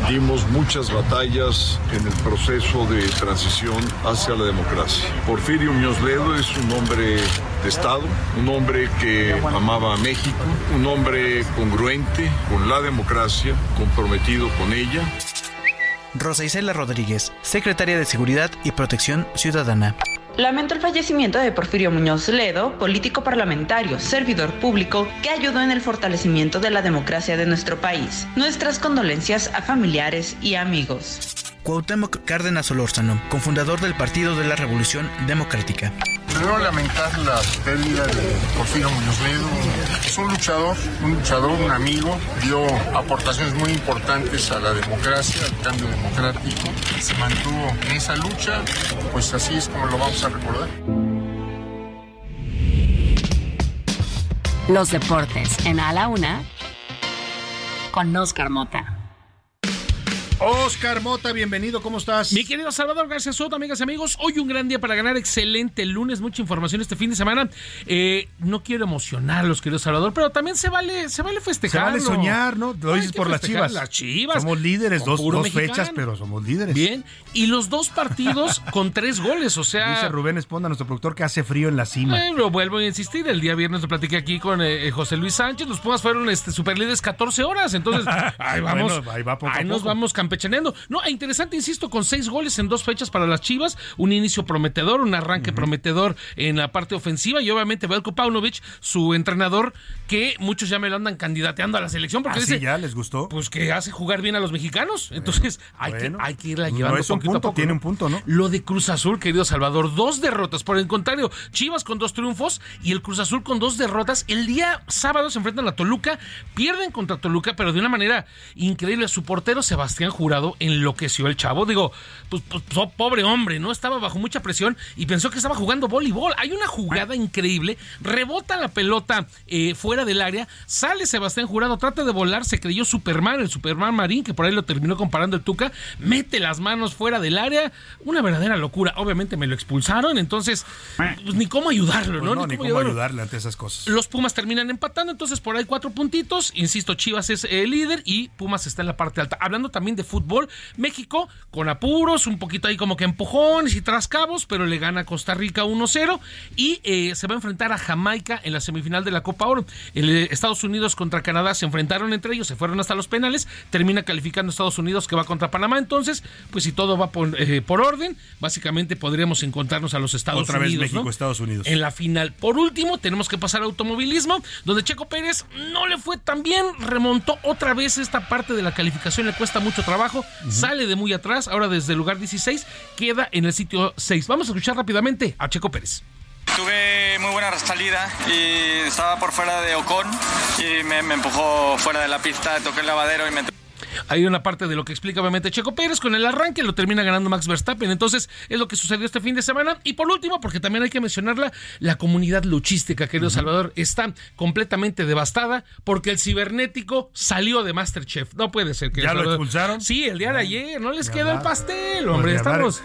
Dimos muchas batallas en el proceso de transición hacia la democracia. Porfirio Muñoz Ledo es un hombre de Estado, un hombre que amaba a México, un hombre congruente con la democracia, comprometido con ella. Rosa Isela Rodríguez, secretaria de Seguridad y Protección Ciudadana. Lamento el fallecimiento de Porfirio Muñoz Ledo, político parlamentario, servidor público, que ayudó en el fortalecimiento de la democracia de nuestro país. Nuestras condolencias a familiares y amigos. Cuauhtémoc Cárdenas Solórzano, cofundador del Partido de la Revolución Democrática. Primero lamentar la pérdida de Porfirio Muñoz Ledo. Es un luchador, un luchador, un amigo. Dio aportaciones muy importantes a la democracia, al cambio democrático. Se mantuvo en esa lucha, pues así es como lo vamos a recordar. Los deportes en A la Una con Oscar Mota. Oscar Mota, bienvenido, ¿cómo estás? Mi querido Salvador García Soto, amigas y amigos, hoy un gran día para ganar, excelente lunes, mucha información este fin de semana. Eh, no quiero emocionarlos, querido Salvador, pero también se vale, se vale festejar. Se vale soñar, ¿no? Lo dices por las chivas. Las chivas. Somos líderes, dos, puro dos mexicano. fechas, pero somos líderes. Bien, y los dos partidos (laughs) con tres goles, o sea... Dice Rubén Esponda, nuestro productor, que hace frío en la cima. Eh, lo vuelvo a insistir, el día viernes lo platiqué aquí con eh, José Luis Sánchez, los Pumas fueron este, superlíderes 14 horas, entonces (laughs) ahí vamos, Bueno, ahí va poco a ahí nos vamos campechaneando. No, e interesante, insisto, con seis goles en dos fechas para las Chivas, un inicio prometedor, un arranque prometedor en la parte ofensiva y obviamente Belko Paunovic, su entrenador, que muchos ya me lo andan candidateando a la selección porque ¿Ah, sí, dice, ya les gustó. pues que hace jugar bien a los mexicanos, entonces hay, bueno. que, hay que irla No llevando es un a punto, poco, tiene ¿no? un punto, ¿no? Lo de Cruz Azul, querido Salvador, dos derrotas. Por el contrario, Chivas con dos triunfos y el Cruz Azul con dos derrotas. El día sábado se enfrentan a Toluca, pierden contra Toluca, pero de una manera increíble. Su portero Sebastián jurado enloqueció el chavo. Digo, pues, pues, pues, pobre hombre, ¿no? Estaba bajo mucha presión y pensó que estaba jugando voleibol. Hay una jugada increíble, rebota la pelota eh, fuera del área, sale Sebastián Jurado, trata de volar, se creyó Superman, el Superman Marín, que por ahí lo terminó comparando el Tuca, mete las manos fuera del área, una verdadera locura. Obviamente me lo expulsaron, entonces, pues ni cómo ayudarlo, ¿no? Pues ni, cómo, ayudarle ante esas cosas. Los Pumas terminan empatando, entonces por ahí cuatro puntitos, insisto, Chivas es el líder y Pumas está en la parte alta. Hablando también de fútbol, México con apuros, un poquito ahí como que empujones y trascabos, pero le gana a Costa Rica 1-0 y eh, se va a enfrentar a Jamaica en la semifinal de la Copa Oro. El, eh, Estados Unidos contra Canadá se enfrentaron entre ellos, se fueron hasta los penales, termina calificando Estados Unidos que va contra Panamá, entonces, pues si todo va por, eh, por orden, básicamente podríamos encontrarnos a los Estados Otra Unidos. vez México, Estados Unidos. En la final. Por último, tenemos que pasar a automovilismo, donde Checo Pérez no le fue tan bien, remontó otra vez esta parte de la calificación, le cuesta mucho trabajo, sale de muy atrás, ahora desde el lugar 16, queda en el sitio 6. Vamos a escuchar rápidamente a Checo Pérez. Tuve muy buena salida y estaba por fuera de Ocon y me, me empujó fuera de la pista, toqué el lavadero y me hay una parte de lo que explica obviamente Checo Pérez con el arranque, lo termina ganando Max Verstappen. Entonces, es lo que sucedió este fin de semana. Y por último, porque también hay que mencionarla, la comunidad luchística, querido Salvador, está completamente devastada porque el cibernético salió de Masterchef. No puede ser que ¿Ya lo expulsaron? Sí, el día de ayer. No les queda el pastel, hombre. Estamos.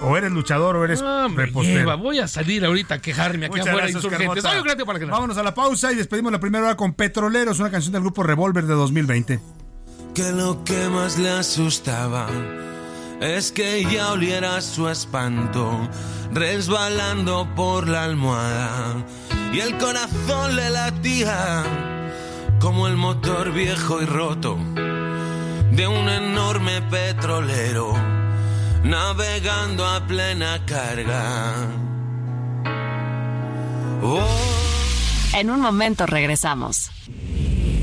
O, eres luchador o eres repostero. voy a salir ahorita a quejarme aquí afuera de insurgentes. para que Vámonos a la pausa y despedimos la primera hora con Petroleros, una canción del grupo Revolver de 2020 que lo que más le asustaba es que ya oliera su espanto resbalando por la almohada y el corazón le latía como el motor viejo y roto de un enorme petrolero navegando a plena carga. Oh. En un momento regresamos.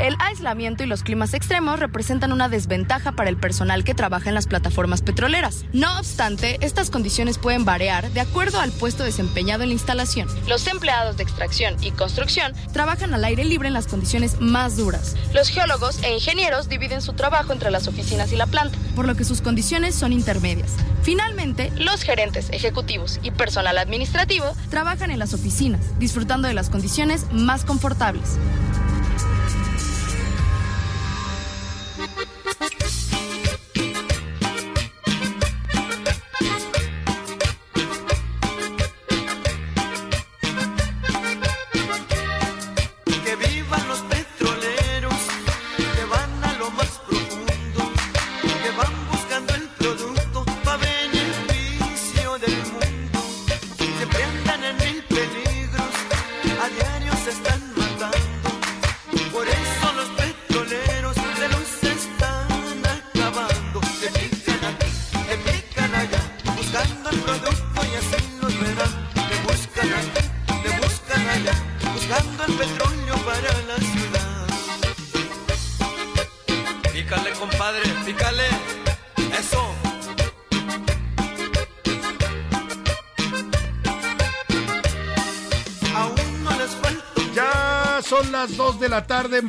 El aislamiento y los climas extremos representan una desventaja para el personal que trabaja en las plataformas petroleras. No obstante, estas condiciones pueden variar de acuerdo al puesto desempeñado en la instalación. Los empleados de extracción y construcción trabajan al aire libre en las condiciones más duras. Los geólogos e ingenieros dividen su trabajo entre las oficinas y la planta, por lo que sus condiciones son intermedias. Finalmente, los gerentes ejecutivos y personal administrativo trabajan en las oficinas, disfrutando de las condiciones más confortables.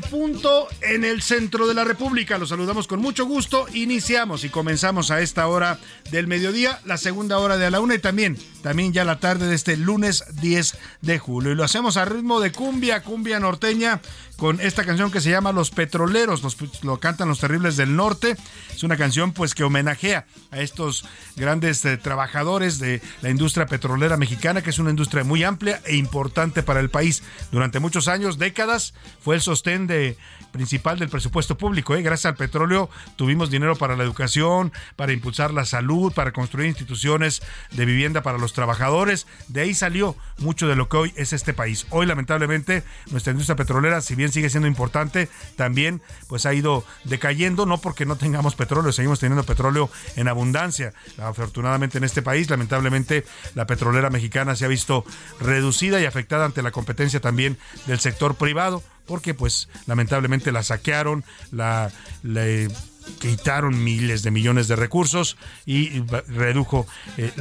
Punto en el centro de la República. Los saludamos con mucho gusto. Iniciamos y comenzamos a esta hora del mediodía, la segunda hora de a la una y también, también ya la tarde de este lunes 10 de julio. Y lo hacemos a ritmo de cumbia, cumbia norteña con esta canción que se llama Los Petroleros, los, lo cantan los terribles del norte. Es una canción pues que homenajea a estos grandes eh, trabajadores de la industria petrolera mexicana, que es una industria muy amplia e importante para el país. Durante muchos años, décadas, fue el sostén de principal del presupuesto público. ¿eh? Gracias al petróleo tuvimos dinero para la educación, para impulsar la salud, para construir instituciones de vivienda para los trabajadores. De ahí salió mucho de lo que hoy es este país. Hoy, lamentablemente, nuestra industria petrolera, si bien sigue siendo importante, también pues ha ido decayendo, no porque no tengamos petróleo, seguimos teniendo petróleo en abundancia. Afortunadamente en este país, lamentablemente, la petrolera mexicana se ha visto reducida y afectada ante la competencia también del sector privado porque pues lamentablemente la saquearon, la, le quitaron miles de millones de recursos y redujo eh,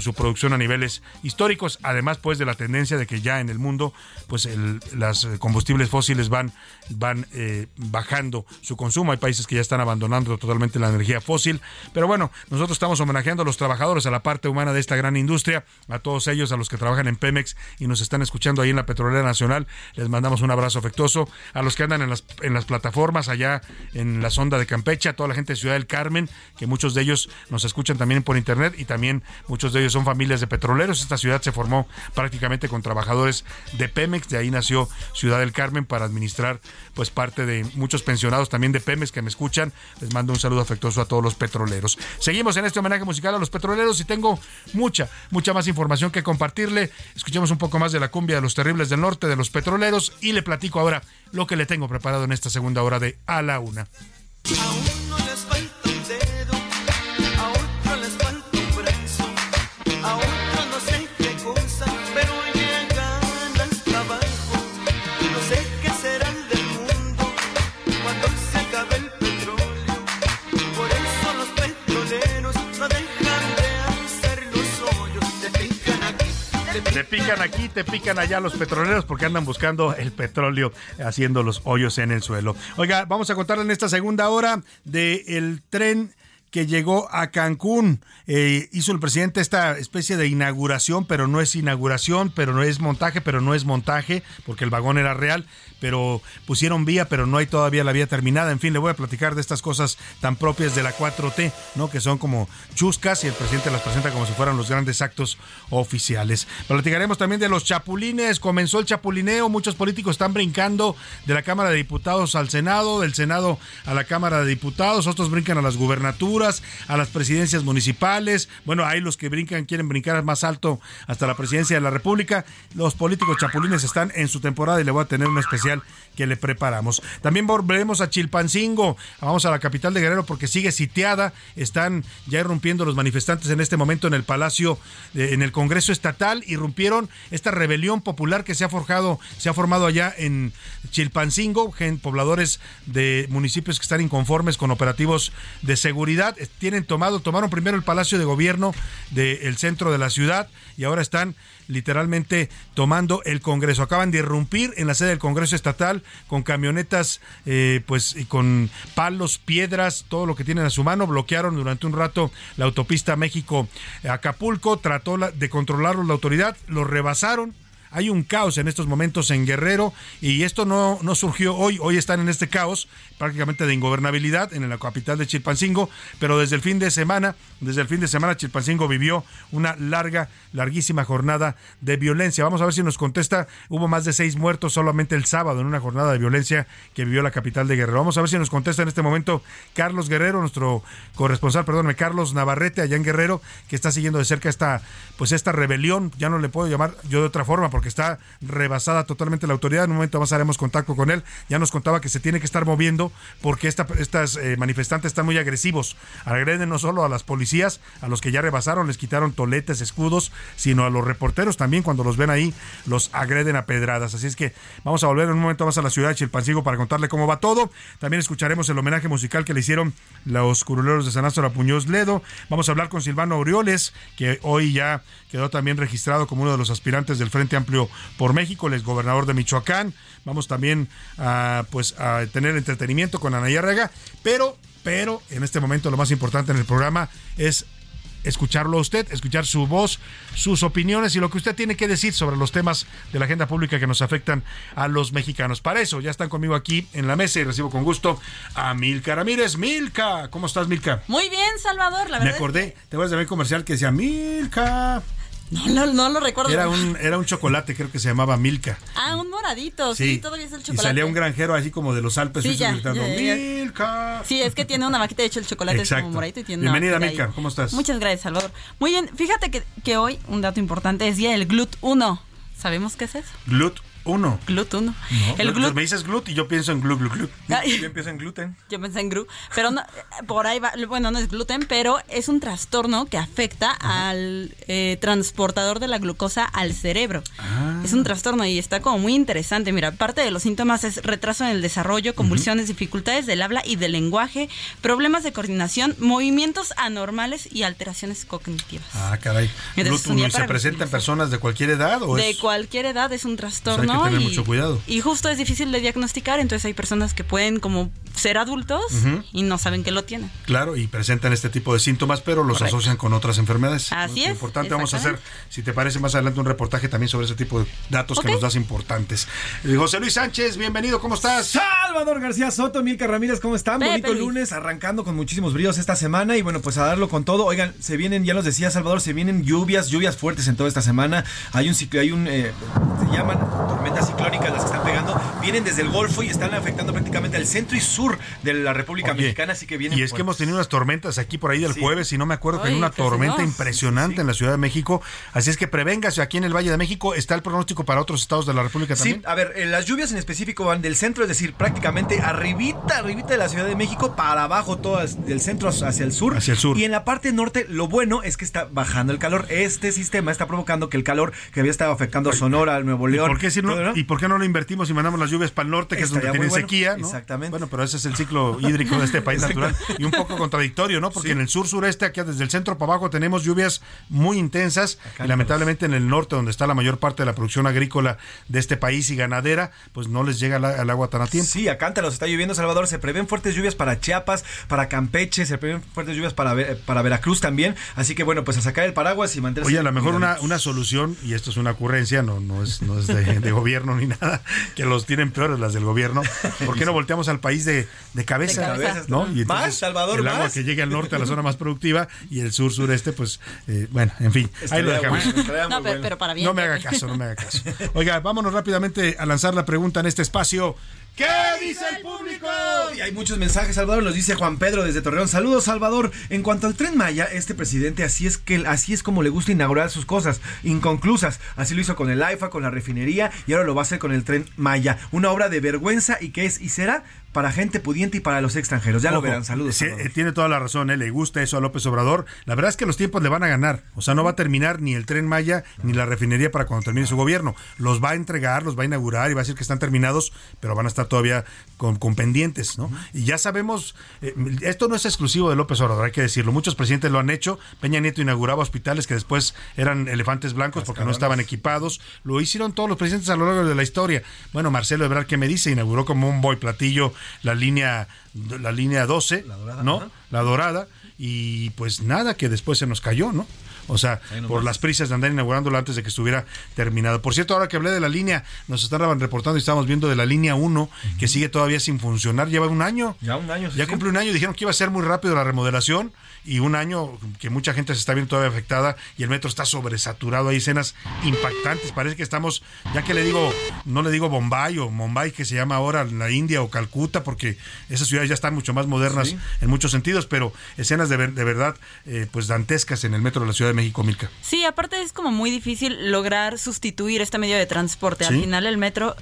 su producción a niveles históricos, además pues de la tendencia de que ya en el mundo pues las combustibles fósiles van, van eh, bajando su consumo, hay países que ya están abandonando totalmente la energía fósil, pero bueno, nosotros estamos homenajeando a los trabajadores, a la parte humana de esta gran industria, a todos ellos, a los que trabajan en Pemex y nos están escuchando ahí en la Petrolera Nacional, les mandamos un abrazo afectuoso, a los que andan en las, en las plataformas allá en la sonda de Campeche, a toda la gente de Ciudad del Carmen, que muchos de ellos nos escuchan también por internet y también muchos de ellos son familias de petroleros. Esta ciudad se formó prácticamente con trabajadores de Pemex, de ahí nació Ciudad del Carmen para administrar pues parte de muchos pensionados también de Pemex que me escuchan. Les mando un saludo afectuoso a todos los petroleros. Seguimos en este homenaje musical a los petroleros y tengo mucha, mucha más información que compartirle. Escuchemos un poco más de la cumbia de los terribles del norte, de los petroleros y le platico ahora lo que le tengo preparado en esta segunda hora de A la Una. Aún Te pican aquí, te pican allá los petroleros porque andan buscando el petróleo haciendo los hoyos en el suelo. Oiga, vamos a contarle en esta segunda hora del tren que llegó a Cancún. Eh, hizo el presidente esta especie de inauguración, pero no es inauguración, pero no es montaje, pero no es montaje, porque el vagón era real, pero pusieron vía, pero no hay todavía la vía terminada. En fin, le voy a platicar de estas cosas tan propias de la 4T, ¿no? Que son como chuscas y el presidente las presenta como si fueran los grandes actos oficiales. Platicaremos también de los chapulines. Comenzó el chapulineo, muchos políticos están brincando de la Cámara de Diputados al Senado, del Senado a la Cámara de Diputados, otros brincan a las gubernaturas a las presidencias municipales. Bueno, hay los que brincan, quieren brincar más alto hasta la presidencia de la República. Los políticos chapulines están en su temporada y le voy a tener un especial que le preparamos. También volveremos a Chilpancingo. Vamos a la capital de Guerrero porque sigue sitiada. Están ya irrumpiendo los manifestantes en este momento en el Palacio, en el Congreso Estatal. Irrumpieron esta rebelión popular que se ha forjado, se ha formado allá en Chilpancingo, pobladores de municipios que están inconformes con operativos de seguridad tienen tomado, tomaron primero el Palacio de Gobierno del centro de la ciudad y ahora están literalmente tomando el Congreso. Acaban de irrumpir en la sede del Congreso Estatal con camionetas, eh, pues y con palos, piedras, todo lo que tienen a su mano. Bloquearon durante un rato la autopista México-Acapulco. Trató de controlarlo la autoridad, lo rebasaron hay un caos en estos momentos en Guerrero y esto no, no surgió hoy, hoy están en este caos prácticamente de ingobernabilidad en la capital de Chilpancingo, pero desde el fin de semana, desde el fin de semana Chilpancingo vivió una larga, larguísima jornada de violencia. Vamos a ver si nos contesta, hubo más de seis muertos solamente el sábado en una jornada de violencia que vivió la capital de Guerrero. Vamos a ver si nos contesta en este momento Carlos Guerrero, nuestro corresponsal, perdónme, Carlos Navarrete allá en Guerrero, que está siguiendo de cerca esta, pues esta rebelión, ya no le puedo llamar yo de otra forma, porque que está rebasada totalmente la autoridad. En un momento más haremos contacto con él. Ya nos contaba que se tiene que estar moviendo porque esta, estas eh, manifestantes están muy agresivos. Agreden no solo a las policías, a los que ya rebasaron, les quitaron toletes, escudos, sino a los reporteros también. Cuando los ven ahí, los agreden a pedradas. Así es que vamos a volver en un momento más a la ciudad de Chilpancingo para contarle cómo va todo. También escucharemos el homenaje musical que le hicieron los curuleros de San Astro a Puñoz Ledo. Vamos a hablar con Silvano Orioles, que hoy ya quedó también registrado como uno de los aspirantes del Frente Amplio por México, el gobernador de Michoacán. Vamos también a, pues, a tener entretenimiento con Anaya Rega, pero, pero en este momento lo más importante en el programa es escucharlo a usted, escuchar su voz, sus opiniones y lo que usted tiene que decir sobre los temas de la agenda pública que nos afectan a los mexicanos. Para eso ya están conmigo aquí en la mesa y recibo con gusto a Milka Ramírez. Milka, ¿cómo estás, Milka? Muy bien, Salvador, la Me verdad. acordé, te voy a ver comercial que decía Milka. No, no, no lo recuerdo. Era un, era un chocolate, creo que se llamaba Milka. Ah, un moradito, sí, sí todavía es el chocolate. Y salía un granjero así como de los Alpes sí, gritando, ¡Milka! Sí, es que tiene una vaquita, de hecho el chocolate Exacto. es como moradito y tiene Bienvenida, Milka, ¿cómo estás? Muchas gracias, Salvador. Muy bien, fíjate que, que hoy, un dato importante, es día del GLUT1. ¿Sabemos qué es eso? GLUT1. Uno. Glut uno. Me dices glut y yo pienso en glu, glu, glu. (laughs) Yo pienso en gluten. Yo pensé en glu. Pero no, por ahí va. Bueno, no es gluten, pero es un trastorno que afecta al eh, transportador de la glucosa al cerebro. Ah. Es un trastorno y está como muy interesante. Mira, parte de los síntomas es retraso en el desarrollo, convulsiones, dificultades del habla y del lenguaje, problemas de coordinación, movimientos anormales y alteraciones cognitivas. Ah, caray. Entonces, ¿Y se presentan personas de cualquier edad? ¿o de es? cualquier edad es un trastorno. Hay que tener y, mucho cuidado. Y justo es difícil de diagnosticar, entonces hay personas que pueden como ser adultos y no saben que lo tienen. Claro, y presentan este tipo de síntomas, pero los Correcto. asocian con otras enfermedades. Así Lo es, Importante, vamos a hacer, si te parece, más adelante un reportaje también sobre ese tipo de datos que nos das importantes. Eh, José Luis Sánchez, bienvenido, ¿cómo estás? Salvador García Soto, Milka Ramírez, ¿cómo están? Pepe Bonito lunes, arrancando con muchísimos bríos esta semana y bueno, pues a darlo con todo. Oigan, se vienen, ya los decía Salvador, se vienen lluvias, lluvias fuertes en toda esta semana. Hay un ciclo, hay un, eh, se llaman tormentas ciclónicas las que están pegando. Vienen desde el Golfo y están afectando prácticamente el centro y sur de la República Oye, Mexicana, así que vienen Y es que hemos tenido unas tormentas aquí por ahí del Sí. jueves y no me acuerdo que Ay, en una tormenta impresionante en la Ciudad de México. Así es que prevéngase aquí en el Valle de México. ¿Está el pronóstico para otros estados de la República también? Sí, a ver, eh, las lluvias en específico van del centro, es decir, prácticamente arribita, arribita de la Ciudad de México, para abajo, todo es- del centro hacia el sur. Hacia el sur. Y en la parte norte, lo bueno es que está bajando el calor. Este sistema está provocando que el calor que había estado afectando Sonora, Nuevo ¿Y León. por, qué si no- ¿Y por qué no lo invertimos y mandamos las lluvias para el norte, que es donde bueno. sequía? ¿no? Exactamente. Bueno, pero ese es el ciclo hídrico de este país (laughs) natural y un poco contradictorio, ¿no? Porque en el sur sureste, aquí desde el centro para abajo, tenemos lluvias muy intensas y lamentablemente en el norte, donde está la mayor parte de la producción agrícola de este país y ganadera, pues no les llega la- el agua tan a tiempo. Sí, acá los está lloviendo, Salvador. Se prevén fuertes lluvias para Chiapas, para Campeche, se prevén fuertes lluvias para, para Veracruz también. Así que bueno, pues a sacar el paraguas y mantenerse. Oye, a lo mejor una, una solución, y esto es una ocurrencia, no, no es, no es de, de gobierno ni nada, que los tienen peores las del gobierno. ¿Por qué no volteamos al país de, de cabeza? De cabeza. ¿no? Y Más, Salvador, el agua más. que llegue al norte, a la zona más productiva, y el sur sureste, pues, eh, bueno, en fin, ahí lo dejamos. bueno, No, pero, bueno. pero para bien. No me haga caso, no me haga caso. Oiga, vámonos rápidamente a lanzar la pregunta en este espacio. ¿Qué dice el público? Y hay muchos mensajes, Salvador, nos dice Juan Pedro desde Torreón. Saludos, Salvador. En cuanto al Tren Maya, este presidente así es que así es como le gusta inaugurar sus cosas inconclusas. Así lo hizo con el AIFA, con la refinería y ahora lo va a hacer con el Tren Maya. Una obra de vergüenza y que es y será para gente pudiente y para los extranjeros. Ya lo verán. Saludos. sí, tiene toda la razón, eh, le gusta eso a López Obrador. La verdad es que los tiempos le van a ganar. O sea, no va a terminar ni el tren Maya ni la refinería para cuando termine su gobierno. Los va a entregar, los va a inaugurar y va a decir que están terminados, pero van a estar todavía con, con pendientes, ¿no? Y ya sabemos, eh, esto no es exclusivo de López Obrador, hay que decirlo. Muchos presidentes lo han hecho. Peña Nieto inauguraba hospitales que después eran elefantes blancos porque no estaban equipados. Lo hicieron todos los presidentes a lo largo de la historia. Bueno, Marcelo Ebrard, ¿qué me dice? Inauguró como un boy platillo la línea la línea 12, ¿no? La dorada y pues nada que después se nos cayó, ¿no? O sea, por las prisas de andar inaugurándolo antes de que estuviera terminado. Por cierto, ahora que hablé de la línea, nos estaban reportando y estábamos viendo de la línea 1, que sigue todavía sin funcionar. Lleva un año. Ya un año. sí, Ya sí. cumple un año. Dijeron que iba a ser muy rápido la remodelación y un año que mucha gente se está viendo todavía afectada y el metro está sobresaturado. Hay escenas impactantes. Parece que estamos, ya que le digo, no le digo Bombay o Mumbai, que se llama ahora la India o Calcuta, porque esas ciudades ya están mucho más modernas Sí. en muchos sentidos, pero escenas de, ver- de verdad, eh, pues dantescas en el metro de la Ciudad de México, Milka. Sí, aparte es como muy difícil lograr sustituir este medio de transporte. Al final el metro...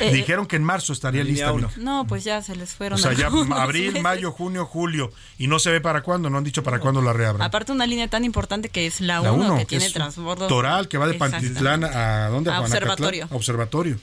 eh, Dijeron que en marzo estaría lista. No, pues ya se les fueron. O sea, ya abril, meses. mayo, junio, julio. Y no se ve para cuándo, no han dicho para cuándo la reabran. Aparte una línea tan importante que es la La 1, uno, que tiene es transbordo. Toral, que va de. Pantitlán a ¿dónde? A. Observatorio. A Observatorio.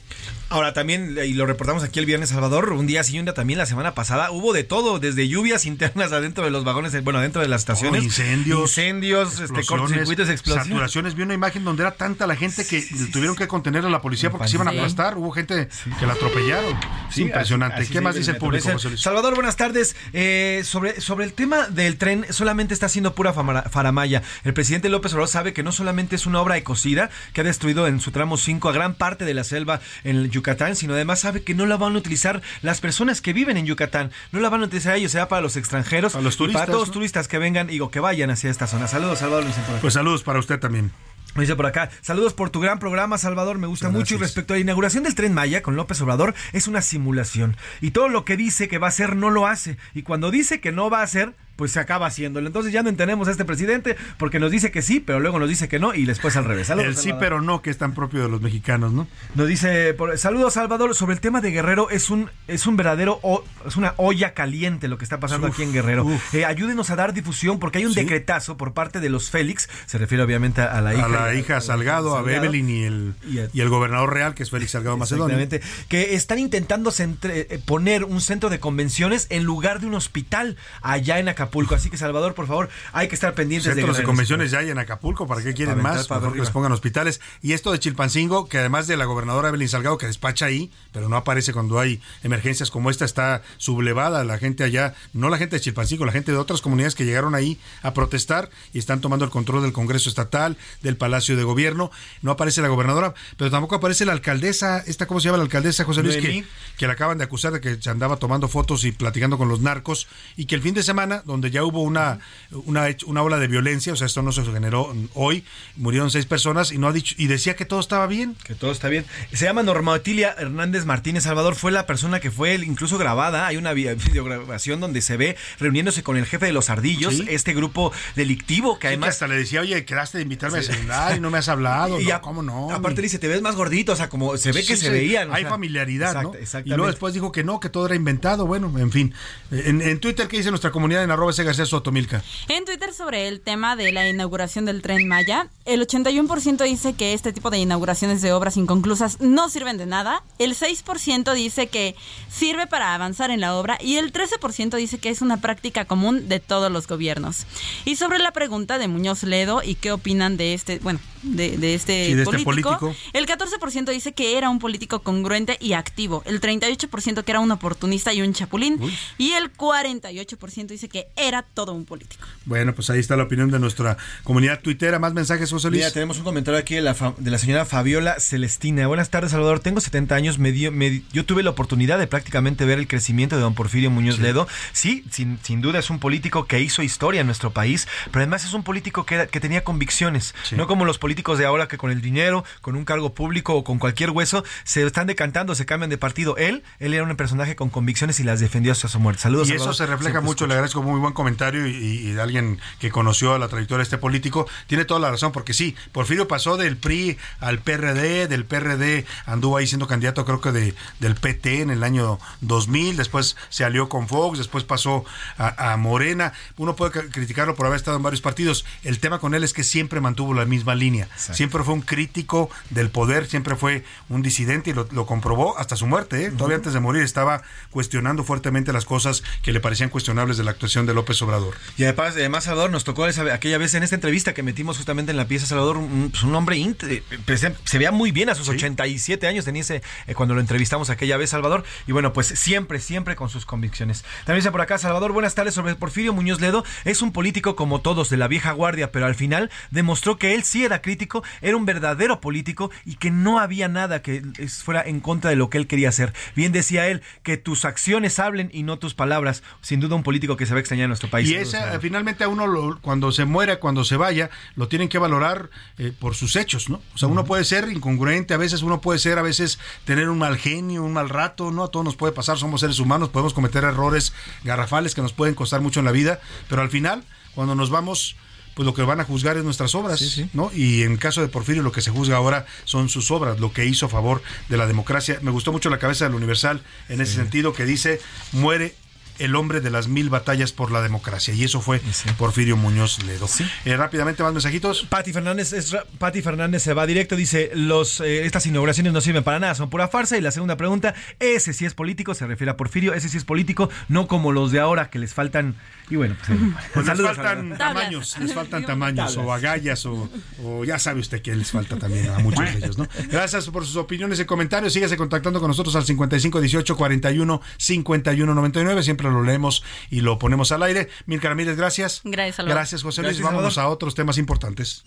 Ahora también, y lo reportamos aquí el viernes, Salvador, un día sí y un día también la semana pasada, hubo de todo, desde lluvias (laughs) internas adentro de los vagones, bueno, adentro de las estaciones. Oh, incendios, Incendios, este, explosiones. Explosiones, saturaciones. Vi una imagen donde era tanta la gente que tuvieron que contener a la policía porque se iban a aplastar. Hubo gente que la atropellaron. Es impresionante. así- así ¿Qué más dice el público. José? Salvador, buenas tardes. Eh, sobre, sobre el tema del tren, solamente está haciendo pura faramaya. El presidente López Obrador sabe que no solamente es una obra ecocida que ha destruido en su tramo 5 a gran parte de la selva en Yucatán, sino además sabe que no la van a utilizar las personas que viven en Yucatán. No la van a utilizar ellos, sea para los extranjeros, Para los turistas, para todos los ¿no? turistas que vengan y o que vayan hacia esta zona. Saludos, Salvador. Luis, por acá. Pues saludos para usted también. Me dice por acá, saludos por tu gran programa, Salvador, me gusta mucho. Y respecto a la inauguración del tren Maya con López Obrador, es una simulación. Y todo lo que dice que va a hacer no lo hace. Y cuando dice que no va a hacer, pues se acaba haciéndolo. Entonces ya no entendemos a este presidente porque nos dice que sí, pero luego nos dice que no y después al revés. Saludos, El sí, Salvador. pero no, que es tan propio de los mexicanos, ¿no? Nos dice, por- saludos Salvador, sobre el tema de Guerrero, es un, es un verdadero, o- es una olla caliente lo que está pasando Uf, aquí en Guerrero. Eh, ayúdenos a dar difusión porque hay un Sí. decretazo por parte de los Félix, se refiere obviamente a la hija. a la hija Salgado, a Evelyn y el, Y a- y el gobernador real, que es Félix Salgado Macedonio. Exactamente. Que están intentando centre- eh, poner un centro de convenciones en lugar de un hospital allá en Acapulco. Así que, Salvador, por favor, hay que estar pendientes Centros de Guerrero. convenciones ya hay en Acapulco, ¿para qué quieren aventar más? para que les pongan hospitales. Y esto de Chilpancingo, que además de la gobernadora Evelyn Salgado, que despacha ahí, pero no aparece cuando hay emergencias como esta, está sublevada la gente allá, no la gente de Chilpancingo, la gente de otras comunidades que llegaron ahí a protestar y están tomando el control del Congreso Estatal, del Palacio de Gobierno. No aparece la gobernadora, pero tampoco aparece la alcaldesa, esta, ¿cómo se llama la alcaldesa, José Luis? Que, que la acaban de acusar de que se andaba tomando fotos y platicando con los narcos y que el fin de semana, donde ya hubo una, una, una ola de violencia, o sea, esto no se generó hoy, murieron seis personas y no ha dicho, y decía que todo estaba bien. Que todo está bien. Se llama Norma Otilia Hernández Martínez Salvador. Fue la persona que fue incluso grabada. Hay una vi- (laughs) videograbación donde se ve reuniéndose con el jefe de los ardillos, Sí. este grupo delictivo que Sí, que además. hasta le decía, oye, quedaste de invitarme a celular y no me has hablado. (laughs) Y No, a- ¿Cómo no? Aparte le dice, te ves más gordito, o sea, como se ve que Sí, se sí, veían. o Hay sea. familiaridad. Y luego después dijo que no, que todo era inventado. Bueno, en fin. En, en Twitter, ¿qué dice nuestra comunidad en arroba ese García Soto, Milka? En Twitter sobre el tema de la inauguración del tren Maya, el 81% dice que este tipo de inauguraciones de obras inconclusas no sirven de nada, el 6% dice que sirve para avanzar en la obra y el 13% dice que es una práctica común de todos los gobiernos. Y sobre la pregunta de Muñoz Ledo y qué opinan de este, bueno, de, de este, Sí, de este político, político. el 14% dice que era un político congruente y activo, el 38% que era un oportunista y un chapulín y el 48% dice que era todo un político. Bueno, pues ahí está la opinión de nuestra comunidad tuitera. Más mensajes, José Luis. Mira, tenemos un comentario aquí de la, fa- de la señora Fabiola Celestina. Buenas tardes, Salvador. Tengo 70 años. Me dio- me yo tuve la oportunidad de prácticamente ver el crecimiento de don Porfirio Muñoz Ledo. Sí, sin, sin duda es un político que hizo historia en nuestro país, pero además es un político que, era- que tenía convicciones. No como los políticos de ahora que con el dinero, con un cargo público o con cualquier hueso, se están decantando, se cambian de partido. Él, él era un personaje con convicciones y las defendió hasta su muerte. Saludos, Y eso Salvador. se refleja Siempre mucho, le agradezco muy buen comentario y, y de alguien que conoció la trayectoria de este político. Tiene toda la razón, porque sí, Porfirio pasó del PRI al PRD, del PRD anduvo ahí siendo candidato creo que de, del PT en el año 2000, después se alió con Fox, después pasó a, a Morena. Uno puede cri- criticarlo por haber estado en varios partidos. El tema con él es que siempre mantuvo la misma línea. Siempre fue un crítico del poder, siempre fue un disidente y lo, lo comprobó hasta su muerte. ¿eh? Todavía antes de morir estaba cuestionando fuertemente las cosas que le parecían cuestionables de la actuación de López Obrador. Y además, además, Salvador, nos tocó esa- aquella vez en esta entrevista que metimos justamente en la pieza, Salvador, un, pues, un hombre eh, pues, se, se veía muy bien a sus 87 años, tenía ese, eh, cuando lo entrevistamos aquella vez, Salvador, y bueno, pues siempre, siempre con sus convicciones. También dice por acá, Salvador, buenas tardes, sobre Porfirio Muñoz Ledo, es un político como todos de la vieja guardia, pero al final demostró que él sí era crítico, era un verdadero político y que no había nada que fuera en contra de lo que él quería hacer. Bien decía él, que tus acciones hablen y no tus palabras. Sin duda un político que se va a extrañar nuestro país. Y Salvador. finalmente a uno lo- cuando se muera, cuando se vaya, lo tienen que valorar eh, por sus hechos, ¿no? O sea, uno puede ser incongruente, a veces uno puede ser, a veces tener un mal genio, un mal rato, ¿no? A todos nos puede pasar, somos seres humanos, podemos cometer errores garrafales que nos pueden costar mucho en la vida, pero al final, cuando nos vamos pues lo que van a juzgar es nuestras obras, ¿no? Y en caso de Porfirio lo que se juzga ahora son sus obras, lo que hizo a favor de la democracia. Me gustó mucho la cabeza del Universal en ese sentido que dice muere el hombre de las mil batallas por la democracia. Y eso fue Porfirio Muñoz Ledo. Eh, rápidamente, más mensajitos. Pati Fernández, es Pati Fernández se va directo, dice, los eh, estas inauguraciones no sirven para nada, son pura farsa. Y la segunda pregunta, ese sí es político, se refiere a Porfirio, ese sí es político, no como los de ahora que les faltan. Y bueno, pues, eh, Pues les faltan tamaños, les faltan (laughs) tamaños Tablas. o agallas o, o ya sabe usted que les falta también a muchos de ellos, ¿no? Gracias por sus opiniones y comentarios. Síguese contactando con nosotros al 55 18 41 51 99. Siempre lo leemos y lo ponemos al aire. Milka Ramírez, gracias. Gracias, Salvador. Gracias, José Luis. Gracias, Vámonos a otros temas importantes.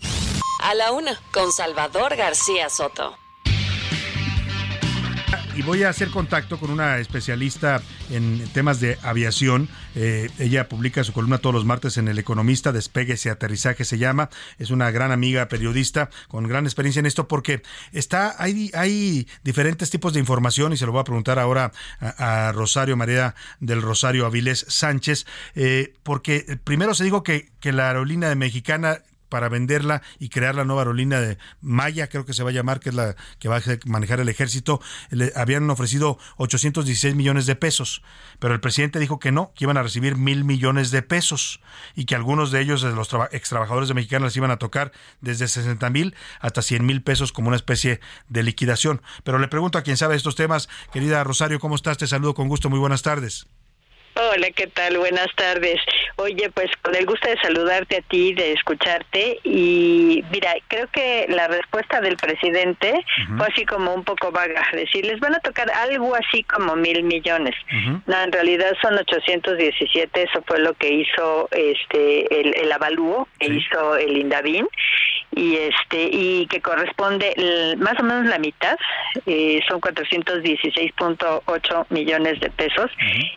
A la una, con Salvador García Soto. Y voy a hacer contacto con una especialista en temas de aviación. Eh, ella publica su columna todos los martes en El Economista, Despegues y Aterrizaje se llama. Es una gran amiga periodista con gran experiencia en esto porque está hay, hay diferentes tipos de información y se lo voy a preguntar ahora a, Rosario María del Rosario Avilés Sánchez, eh, porque primero se dijo que, que la aerolínea de mexicana para venderla y crear la nueva aerolínea de Maya, creo que se va a llamar, que es la que va a manejar el ejército, le habían ofrecido 816 millones de pesos, pero el presidente dijo que no, que iban a recibir mil millones de pesos y que algunos de ellos, los traba- ex trabajadores de Mexicana, les iban a tocar desde 60 mil hasta 100 mil pesos como una especie de liquidación. Pero le pregunto a quien sabe estos temas, querida Rosario, ¿cómo estás? Te saludo con gusto, muy buenas tardes. Hola, ¿qué tal? Buenas tardes. Oye, pues con el gusto de saludarte a ti, de escucharte y mira, creo que la respuesta del presidente fue así como un poco vaga, decir, les van a tocar algo así como mil millones. No, en realidad son 817, eso fue lo que hizo este el, el avalúo que hizo el Indavin y este y que corresponde el- más o menos la mitad, eh, son 416.8 millones de pesos.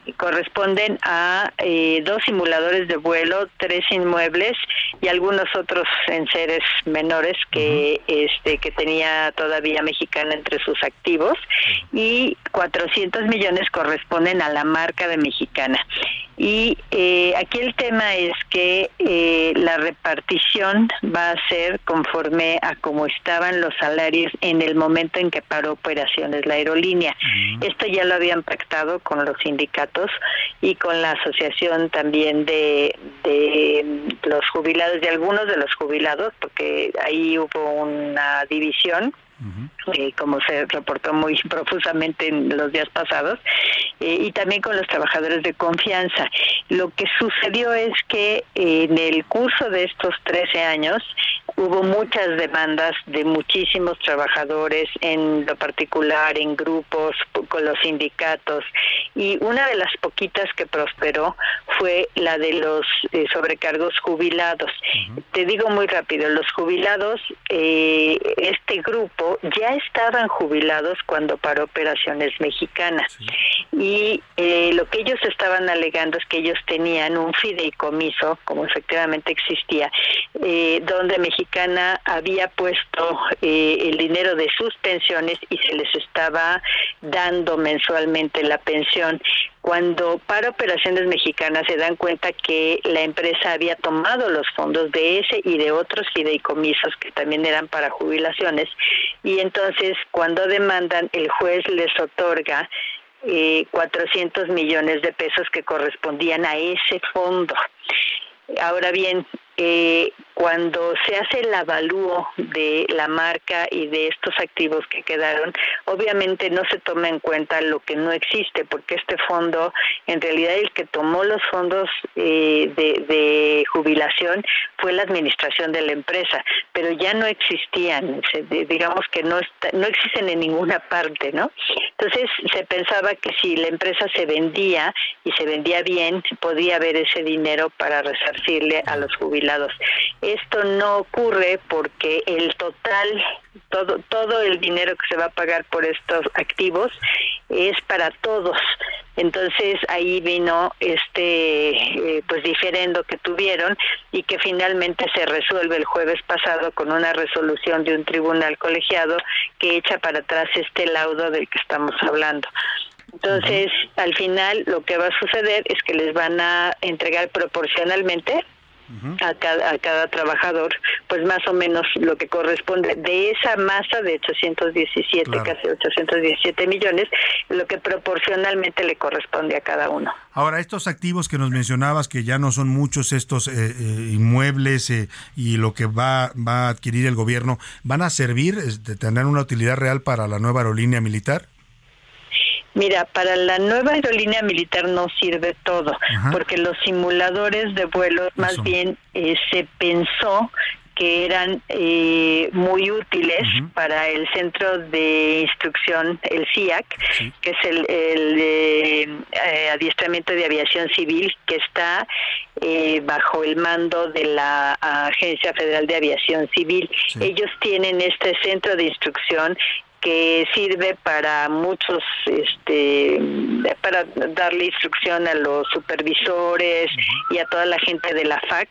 Y corresponden a eh, dos simuladores de vuelo, tres inmuebles y algunos otros enseres menores que este que tenía todavía Mexicana entre sus activos. Y 400 millones corresponden a la marca de Mexicana. Y eh, aquí el tema es que eh, la repartición va a ser conforme a cómo estaban los salarios en el momento en que paró operaciones la aerolínea. Esto ya lo habían pactado con los sindicatos y con la asociación también de, de los jubilados, de algunos de los jubilados, porque ahí hubo una división eh, como se reportó muy (laughs) profusamente en los días pasados, eh, y también con los trabajadores de confianza. Lo que sucedió es que en el curso de estos 13 años hubo muchas demandas de muchísimos trabajadores, en lo particular en grupos, con los sindicatos, y una de las poquitas que prosperó fue la de los eh, sobrecargos jubilados. Te digo muy rápido, los jubilados, eh, este grupo ya estaban jubilados cuando paró operaciones mexicanas y eh, lo que ellos estaban alegando es que ellos tenían un fideicomiso, como efectivamente existía, eh, donde Mexicana había puesto eh, el dinero de sus pensiones y se les estaba dando mensualmente la pensión. Cuando para operaciones mexicanas se dan cuenta que la empresa había tomado los fondos de ese y de otros fideicomisos que también eran para jubilaciones y entonces cuando demandan el juez les otorga eh, 400 millones de pesos que correspondían a ese fondo. Ahora bien, eh, cuando se hace el avalúo de la marca y de estos activos que quedaron, obviamente no se toma en cuenta lo que no existe, porque este fondo, en realidad el que tomó los fondos eh, de, de jubilación fue la administración de la empresa, pero ya no existían, digamos que no, está- no existen en ninguna parte, ¿no? Entonces se pensaba que si la empresa se vendía y se vendía bien, podía haber ese dinero para resarcirle a los jubilados. Esto no ocurre porque el total, todo, todo el dinero que se va a pagar por estos activos es para todos. Entonces ahí vino este eh, pues diferendo que tuvieron y que finalmente se resuelve el jueves pasado con una resolución de un tribunal colegiado que echa para atrás este laudo del que estamos hablando. Entonces, al final lo que va a suceder es que les van a entregar proporcionalmente a, cada, a cada trabajador, pues más o menos lo que corresponde de esa masa de 817, Claro. casi 817 millones, lo que proporcionalmente le corresponde a cada uno. Ahora, estos activos que nos mencionabas, que ya no son muchos estos eh, eh, inmuebles eh, y lo que va, va a adquirir el gobierno, ¿van a servir, este, tendrán una utilidad real para la nueva aerolínea militar? Mira, para la nueva aerolínea militar no sirve todo, Ajá. porque los simuladores de vuelos más bien eh, se pensó que eran eh, muy útiles para el centro de instrucción, el CIAC, que es el, el de, eh, adiestramiento de aviación civil, que está eh, bajo el mando de la Agencia Federal de Aviación Civil. Ellos tienen este centro de instrucción que sirve para muchos, este, para darle instrucción a los supervisores y a toda la gente de la FAC.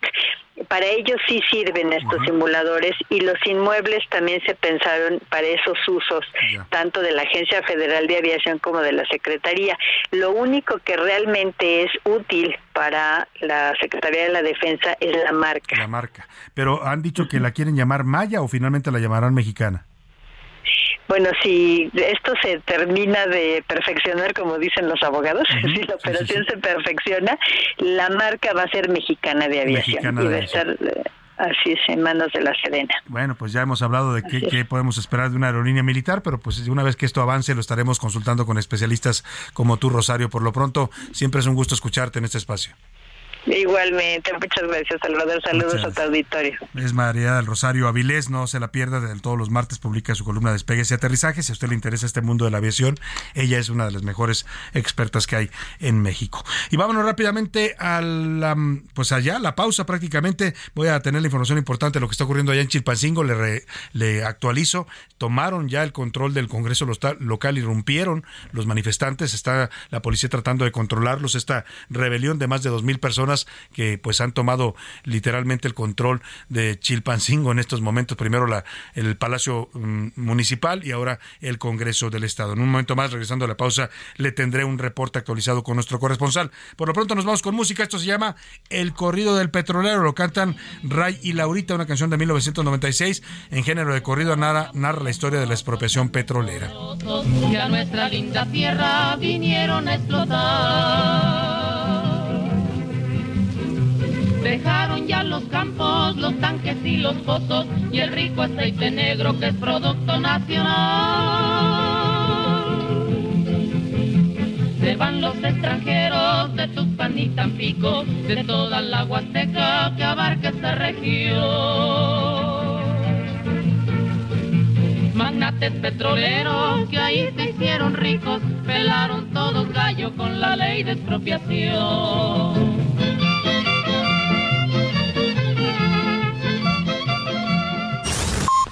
Para ellos sí sirven estos simuladores y los inmuebles también se pensaron para esos usos, tanto de la Agencia Federal de Aviación como de la Secretaría. Lo único que realmente es útil para la Secretaría de la Defensa es la marca. La marca. Pero han dicho que la quieren llamar Maya o finalmente la llamarán mexicana. Bueno, si esto se termina de perfeccionar, como dicen los abogados, (laughs) si la operación se perfecciona, la marca va a ser mexicana de aviación Mexicana y va a estar eh, así es, en manos de la Sedena. Bueno, pues ya hemos hablado de qué, qué podemos esperar de una aerolínea militar, pero pues una vez que esto avance lo estaremos consultando con especialistas como tú, Rosario. Por lo pronto, siempre es un gusto escucharte en este espacio. Igualmente, muchas gracias, Salvador. Saludos Muchas a tu auditorio. Es María del Rosario Avilés, no se la pierda, de todos los martes publica su columna Despegues y Aterrizajes. Si a usted le interesa este mundo de la aviación, ella es una de las mejores expertas que hay en México. Y vámonos rápidamente a la, pues allá, la pausa prácticamente. Voy a tener la información importante de lo que está ocurriendo allá en Chilpancingo, le, re- le actualizo. Tomaron ya el control del Congreso local, irrumpieron los manifestantes, está la policía tratando de controlarlos, esta rebelión de más de dos mil personas que pues han tomado literalmente el control de Chilpancingo en estos momentos, primero la, el Palacio mm, Municipal y ahora el Congreso del Estado. En un momento más, regresando a la pausa, le tendré un reporte actualizado con nuestro corresponsal. Por lo pronto nos vamos con música, esto se llama El Corrido del Petrolero, lo cantan Ray y Laurita, una canción de 1996, en género de corrido narra, narra la historia de la expropiación petrolera. a nuestra linda tierra vinieron a explotar. Dejaron ya los campos, los tanques y los pozos y el rico aceite negro que es producto nacional. Se van los extranjeros de Tuxpan y Tampico, de toda la Huasteca que abarca esta región. Magnates petroleros que ahí se hicieron ricos, pelaron todos gallo con la ley de expropiación.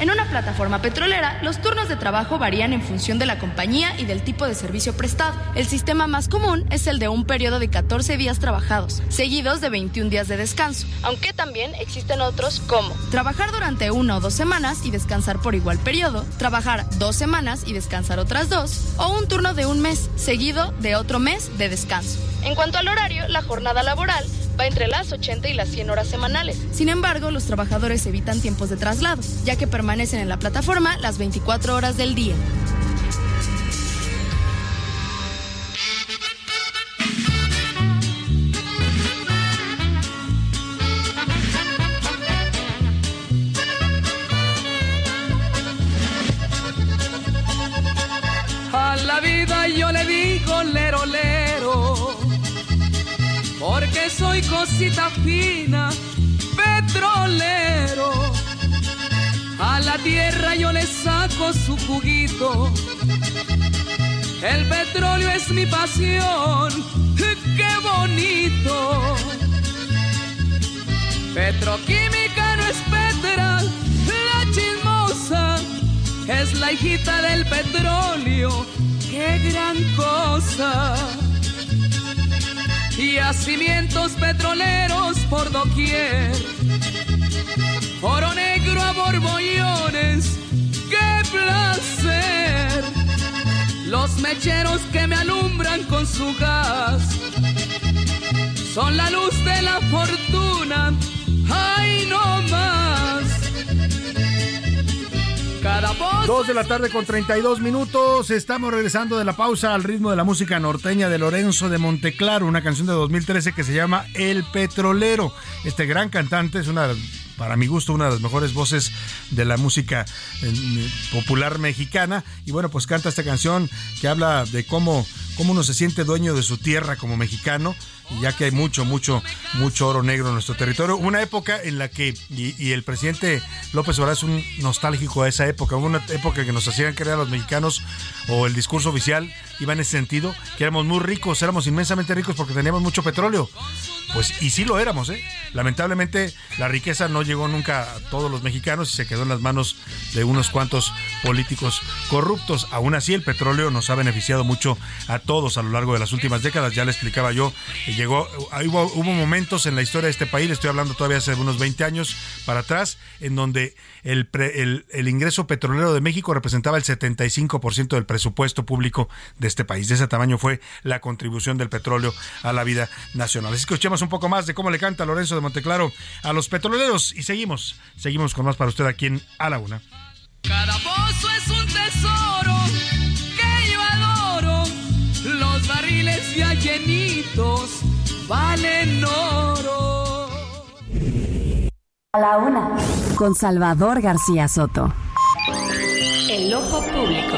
En una plataforma petrolera, los turnos de trabajo varían en función de la compañía y del tipo de servicio prestado. El sistema más común es el de un periodo de 14 días trabajados, seguidos de 21 días de descanso, aunque también existen otros como trabajar durante una o dos semanas y descansar por igual periodo, trabajar dos semanas y descansar otras dos, o un turno de un mes, seguido de otro mes de descanso. En cuanto al horario, la jornada laboral va entre las 80 y las 100 horas semanales. Sin embargo, los trabajadores evitan tiempos de traslado, ya que permanecen en la plataforma las 24 horas del día. Soy cosita fina, petrolero. A la tierra yo le saco su juguito, el petróleo es mi pasión, qué bonito. Petroquímica no es Petra, la chismosa es la hijita del petróleo, qué gran cosa. Y Yacimientos petroleros por doquier. Oro negro a borbollones. ¡Qué placer! Los mecheros que me alumbran con su gas son la luz de la fortuna. ¡Ay, no más! Dos de la tarde con 32 minutos. Estamos regresando de la pausa al ritmo de la música norteña de Lorenzo de Monteclaro, una canción de 2013 que se llama El Petrolero. Este gran cantante es una para mi gusto, una de las mejores voces de la música eh, popular mexicana. Y bueno, pues canta esta canción que habla de cómo, cómo uno se siente dueño de su tierra como mexicano ya que hay mucho, mucho, mucho oro negro en nuestro territorio. Una época en la que, y, el presidente López Obrador es un nostálgico a esa época, una época que nos hacían creer a los mexicanos, o el discurso oficial iba en ese sentido, que éramos muy ricos, éramos inmensamente ricos porque teníamos mucho petróleo. Pues, y sí lo éramos, ¿eh? Lamentablemente, la riqueza no llegó nunca a todos los mexicanos y se quedó en las manos de unos cuantos políticos corruptos. Aún así, el petróleo nos ha beneficiado mucho a todos a lo largo de las últimas décadas. Ya le explicaba yo, llegó, hubo, hubo momentos en la historia de este país, estoy hablando todavía hace unos 20 años para atrás, en donde el, el, el ingreso petrolero de México representaba el 75% del presupuesto público de este país. De ese tamaño fue la contribución del petróleo a la vida nacional. Así que escuchemos un poco más de cómo le canta Lorenzo de Monteclaro a los petroleros y seguimos, seguimos con más para usted aquí en A la Una. Cada pozo es un tesoro que yo adoro. Los barriles ya llenitos valen oro. A la una. Con Salvador García Soto. El ojo público.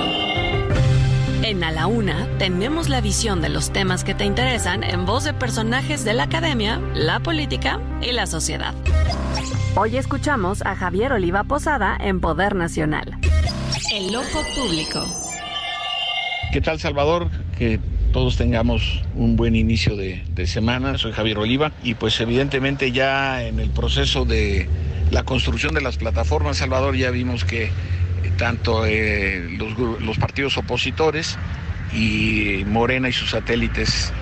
En A la Una tenemos la visión de los temas que te interesan en voz de personajes de la academia, la política y la sociedad. Hoy escuchamos a Javier Oliva Posada en Poder Nacional. El ojo público. ¿Qué tal Salvador? Que todos tengamos un buen inicio de, semana. Soy Javier Oliva y pues evidentemente ya en el proceso de la construcción de las plataformas, Salvador, ya vimos que tanto eh, los, partidos opositores y Morena y sus satélites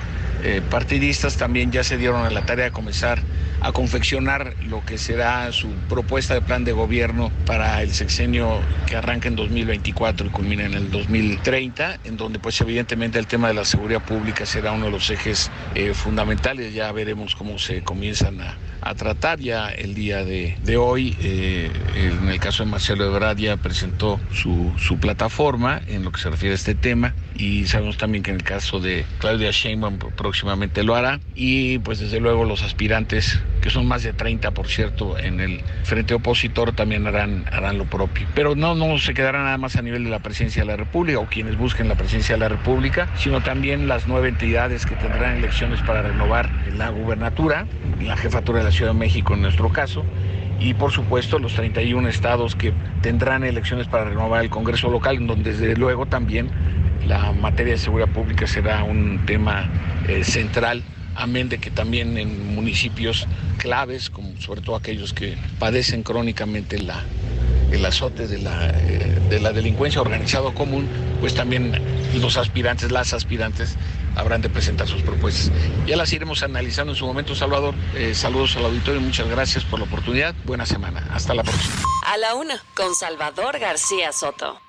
eh, partidistas también ya se dieron a la tarea de comenzar a confeccionar lo que será su propuesta de plan de gobierno para el sexenio que arranca en 2024 y culmina en el 2030, en donde pues evidentemente el tema de la seguridad pública será uno de los ejes eh, fundamentales. Ya veremos cómo se comienzan a, tratar ya el día de, hoy. Eh, en el caso de Marcelo Ebrard ya presentó su, su, plataforma en lo que se refiere a este tema y sabemos también que en el caso de Claudia Sheinbaum próximamente lo hará y pues desde luego los aspirantes que son más de 30 por cierto en el frente opositor también harán, harán lo propio. Pero no, no se quedará nada más a nivel de la presidencia de la República o quienes busquen la presidencia de la República, sino también las nueve entidades que tendrán elecciones para renovar la gubernatura, la jefatura de la Ciudad de México en nuestro caso, y por supuesto los 31 estados que tendrán elecciones para renovar el Congreso local, donde desde luego también la materia de seguridad pública será un tema eh, central amén de que también en municipios claves, como sobre todo aquellos que padecen crónicamente la, el azote de la, eh, de la delincuencia organizada común, pues también los aspirantes, las aspirantes, habrán de presentar sus propuestas. Ya las iremos analizando en su momento, Salvador. Eh, saludos al auditorio, muchas gracias por la oportunidad. Buena semana. Hasta la próxima. A la una, con Salvador García Soto.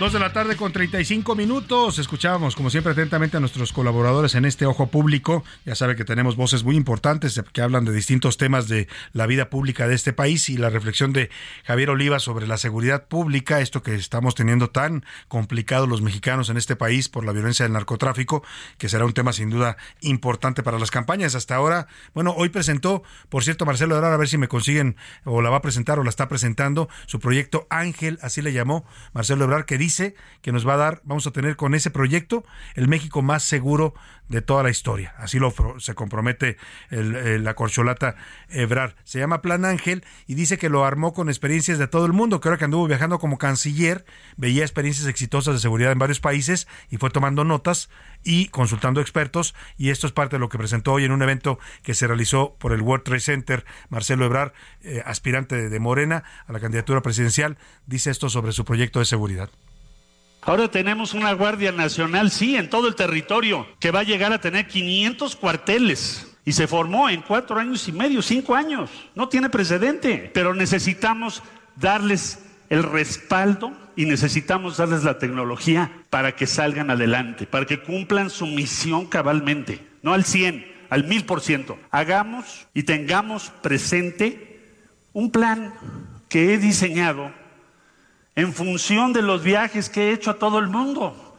Dos de la tarde con 35 minutos. Escuchábamos, como siempre, atentamente a nuestros colaboradores en este Ojo Público. Ya sabe que tenemos voces muy importantes que hablan de distintos temas de la vida pública de este país y la reflexión de Javier Oliva sobre la seguridad pública, esto que estamos teniendo tan complicado los mexicanos en este país por la violencia del narcotráfico, que será un tema sin duda importante para las campañas. Hasta ahora, bueno, hoy presentó, por cierto, Marcelo Ebrard, a ver si me consiguen o la va a presentar o la está presentando, su proyecto Ángel, así le llamó Marcelo Ebrard, que dice dice que nos va a dar, vamos a tener con ese proyecto el México más seguro de toda la historia. Así lo se compromete la corcholata Ebrar. Se llama Plan Ángel y dice que lo armó con experiencias de todo el mundo, que ahora que anduvo viajando como canciller, veía experiencias exitosas de seguridad en varios países y fue tomando notas y consultando expertos y esto es parte de lo que presentó hoy en un evento que se realizó por el World Trade Center. Marcelo Ebrar, eh, aspirante de Morena a la candidatura presidencial, dice esto sobre su proyecto de seguridad Ahora tenemos una Guardia Nacional, sí, en todo el territorio, que va a llegar a tener 500 cuarteles. Y se formó en cuatro años y medio, cinco años. No tiene precedente. Pero necesitamos darles el respaldo y necesitamos darles la tecnología para que salgan adelante, para que cumplan su misión cabalmente, no al 100, al 1000%. Hagamos y tengamos presente un plan que he diseñado en función de los viajes que he hecho a todo el mundo.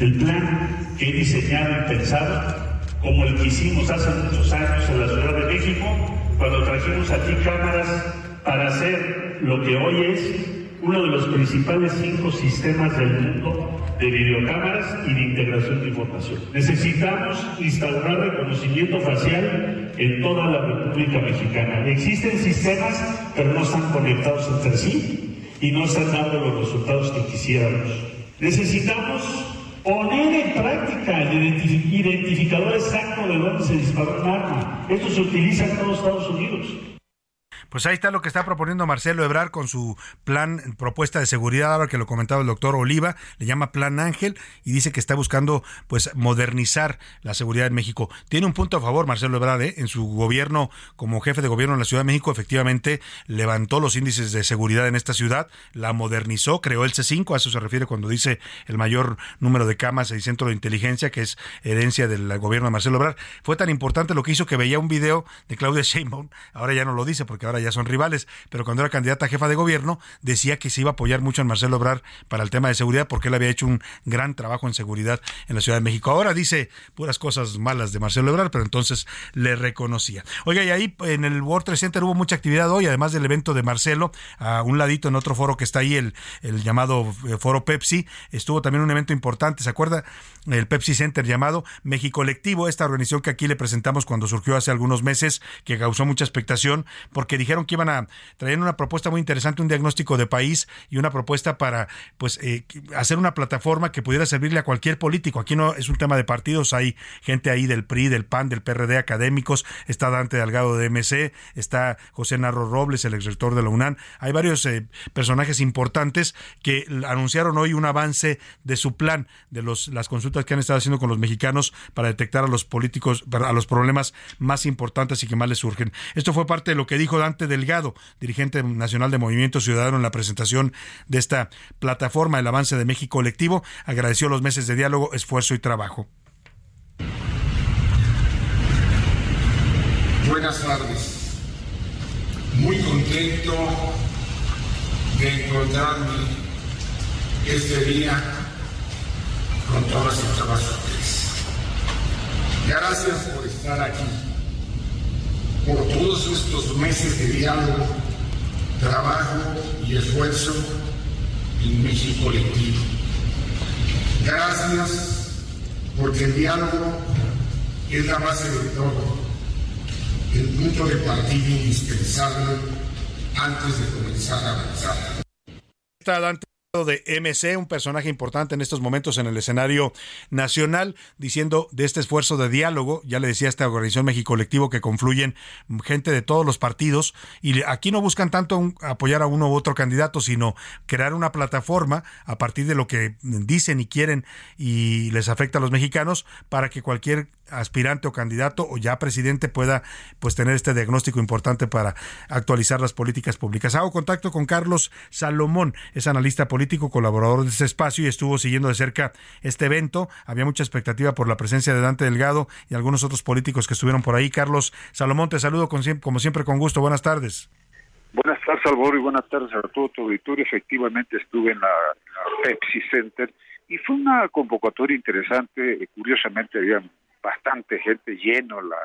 El plan que he diseñado y pensado, como el que hicimos hace muchos años en la Ciudad de México, cuando trajimos aquí cámaras para hacer lo que hoy es uno de los principales cinco sistemas del mundo de videocámaras y de integración de información. Necesitamos instaurar reconocimiento facial en toda la República Mexicana. Existen sistemas, pero no están conectados entre sí y no están dando los resultados que quisiéramos. Necesitamos poner en práctica el identif- identificador exacto de dónde se disparó un arma. Esto se utiliza en todos Estados Unidos. Pues ahí está lo que está proponiendo Marcelo Ebrar con su plan, propuesta de seguridad, ahora que lo comentaba el doctor Oliva, le llama Plan Ángel y dice que está buscando pues modernizar la seguridad en México. Tiene un punto a favor Marcelo Ebrar, ¿eh? en su gobierno como jefe de gobierno en la Ciudad de México, efectivamente levantó los índices de seguridad en esta ciudad, la modernizó, creó el C5, a eso se refiere cuando dice el mayor número de camas y centro de inteligencia, que es herencia del gobierno de Marcelo Ebrar. Fue tan importante lo que hizo que veía un video de Claudia Sheinbaum, ahora ya no lo dice porque ahora ya son rivales, pero cuando era candidata a jefa de gobierno decía que se iba a apoyar mucho en Marcelo Obrar para el tema de seguridad porque él había hecho un gran trabajo en seguridad en la Ciudad de México. Ahora dice puras cosas malas de Marcelo Obrar, pero entonces le reconocía. Oiga, y ahí en el World Trade Center hubo mucha actividad hoy, además del evento de Marcelo, a un ladito en otro foro que está ahí, el, el llamado eh, Foro Pepsi, estuvo también un evento importante, ¿se acuerda? El Pepsi Center llamado México Colectivo, esta organización que aquí le presentamos cuando surgió hace algunos meses, que causó mucha expectación, porque dijeron que iban a traer una propuesta muy interesante, un diagnóstico de país y una propuesta para pues eh, hacer una plataforma que pudiera servirle a cualquier político. Aquí no es un tema de partidos, hay gente ahí del PRI, del PAN, del PRD, académicos, está Dante Delgado de MC, está José Narro Robles, el exrector de la UNAM. Hay varios eh, personajes importantes que anunciaron hoy un avance de su plan, de los, las consultas que han estado haciendo con los mexicanos para detectar a los políticos, a los problemas más importantes y que más les surgen. Esto fue parte de lo que dijo Dante Delgado, dirigente nacional de Movimiento Ciudadano en la presentación de esta plataforma, el avance de México colectivo, agradeció los meses de diálogo, esfuerzo y trabajo. Buenas tardes. Muy contento de encontrarme este día con todas y todas ustedes. Gracias por estar aquí, por todos estos meses de diálogo, trabajo y esfuerzo en México colectivo. Gracias porque el diálogo es la base de todo el punto de partida indispensable antes de comenzar a avanzar. De MC, un personaje importante en estos momentos en el escenario nacional, diciendo de este esfuerzo de diálogo, ya le decía a esta organización México Colectivo que confluyen gente de todos los partidos y aquí no buscan tanto apoyar a uno u otro candidato, sino crear una plataforma a partir de lo que dicen y quieren y les afecta a los mexicanos para que cualquier aspirante o candidato o ya presidente pueda pues tener este diagnóstico importante para actualizar las políticas públicas. Hago contacto con Carlos Salomón, es analista político, colaborador de este espacio y estuvo siguiendo de cerca este evento. Había mucha expectativa por la presencia de Dante Delgado y algunos otros políticos que estuvieron por ahí. Carlos Salomón, te saludo con, como siempre con gusto. Buenas tardes. Buenas tardes, Salvador, y buenas tardes a todo tu auditorio. Efectivamente estuve en la, la Pepsi Center y fue una convocatoria interesante. Curiosamente había bastante gente lleno la,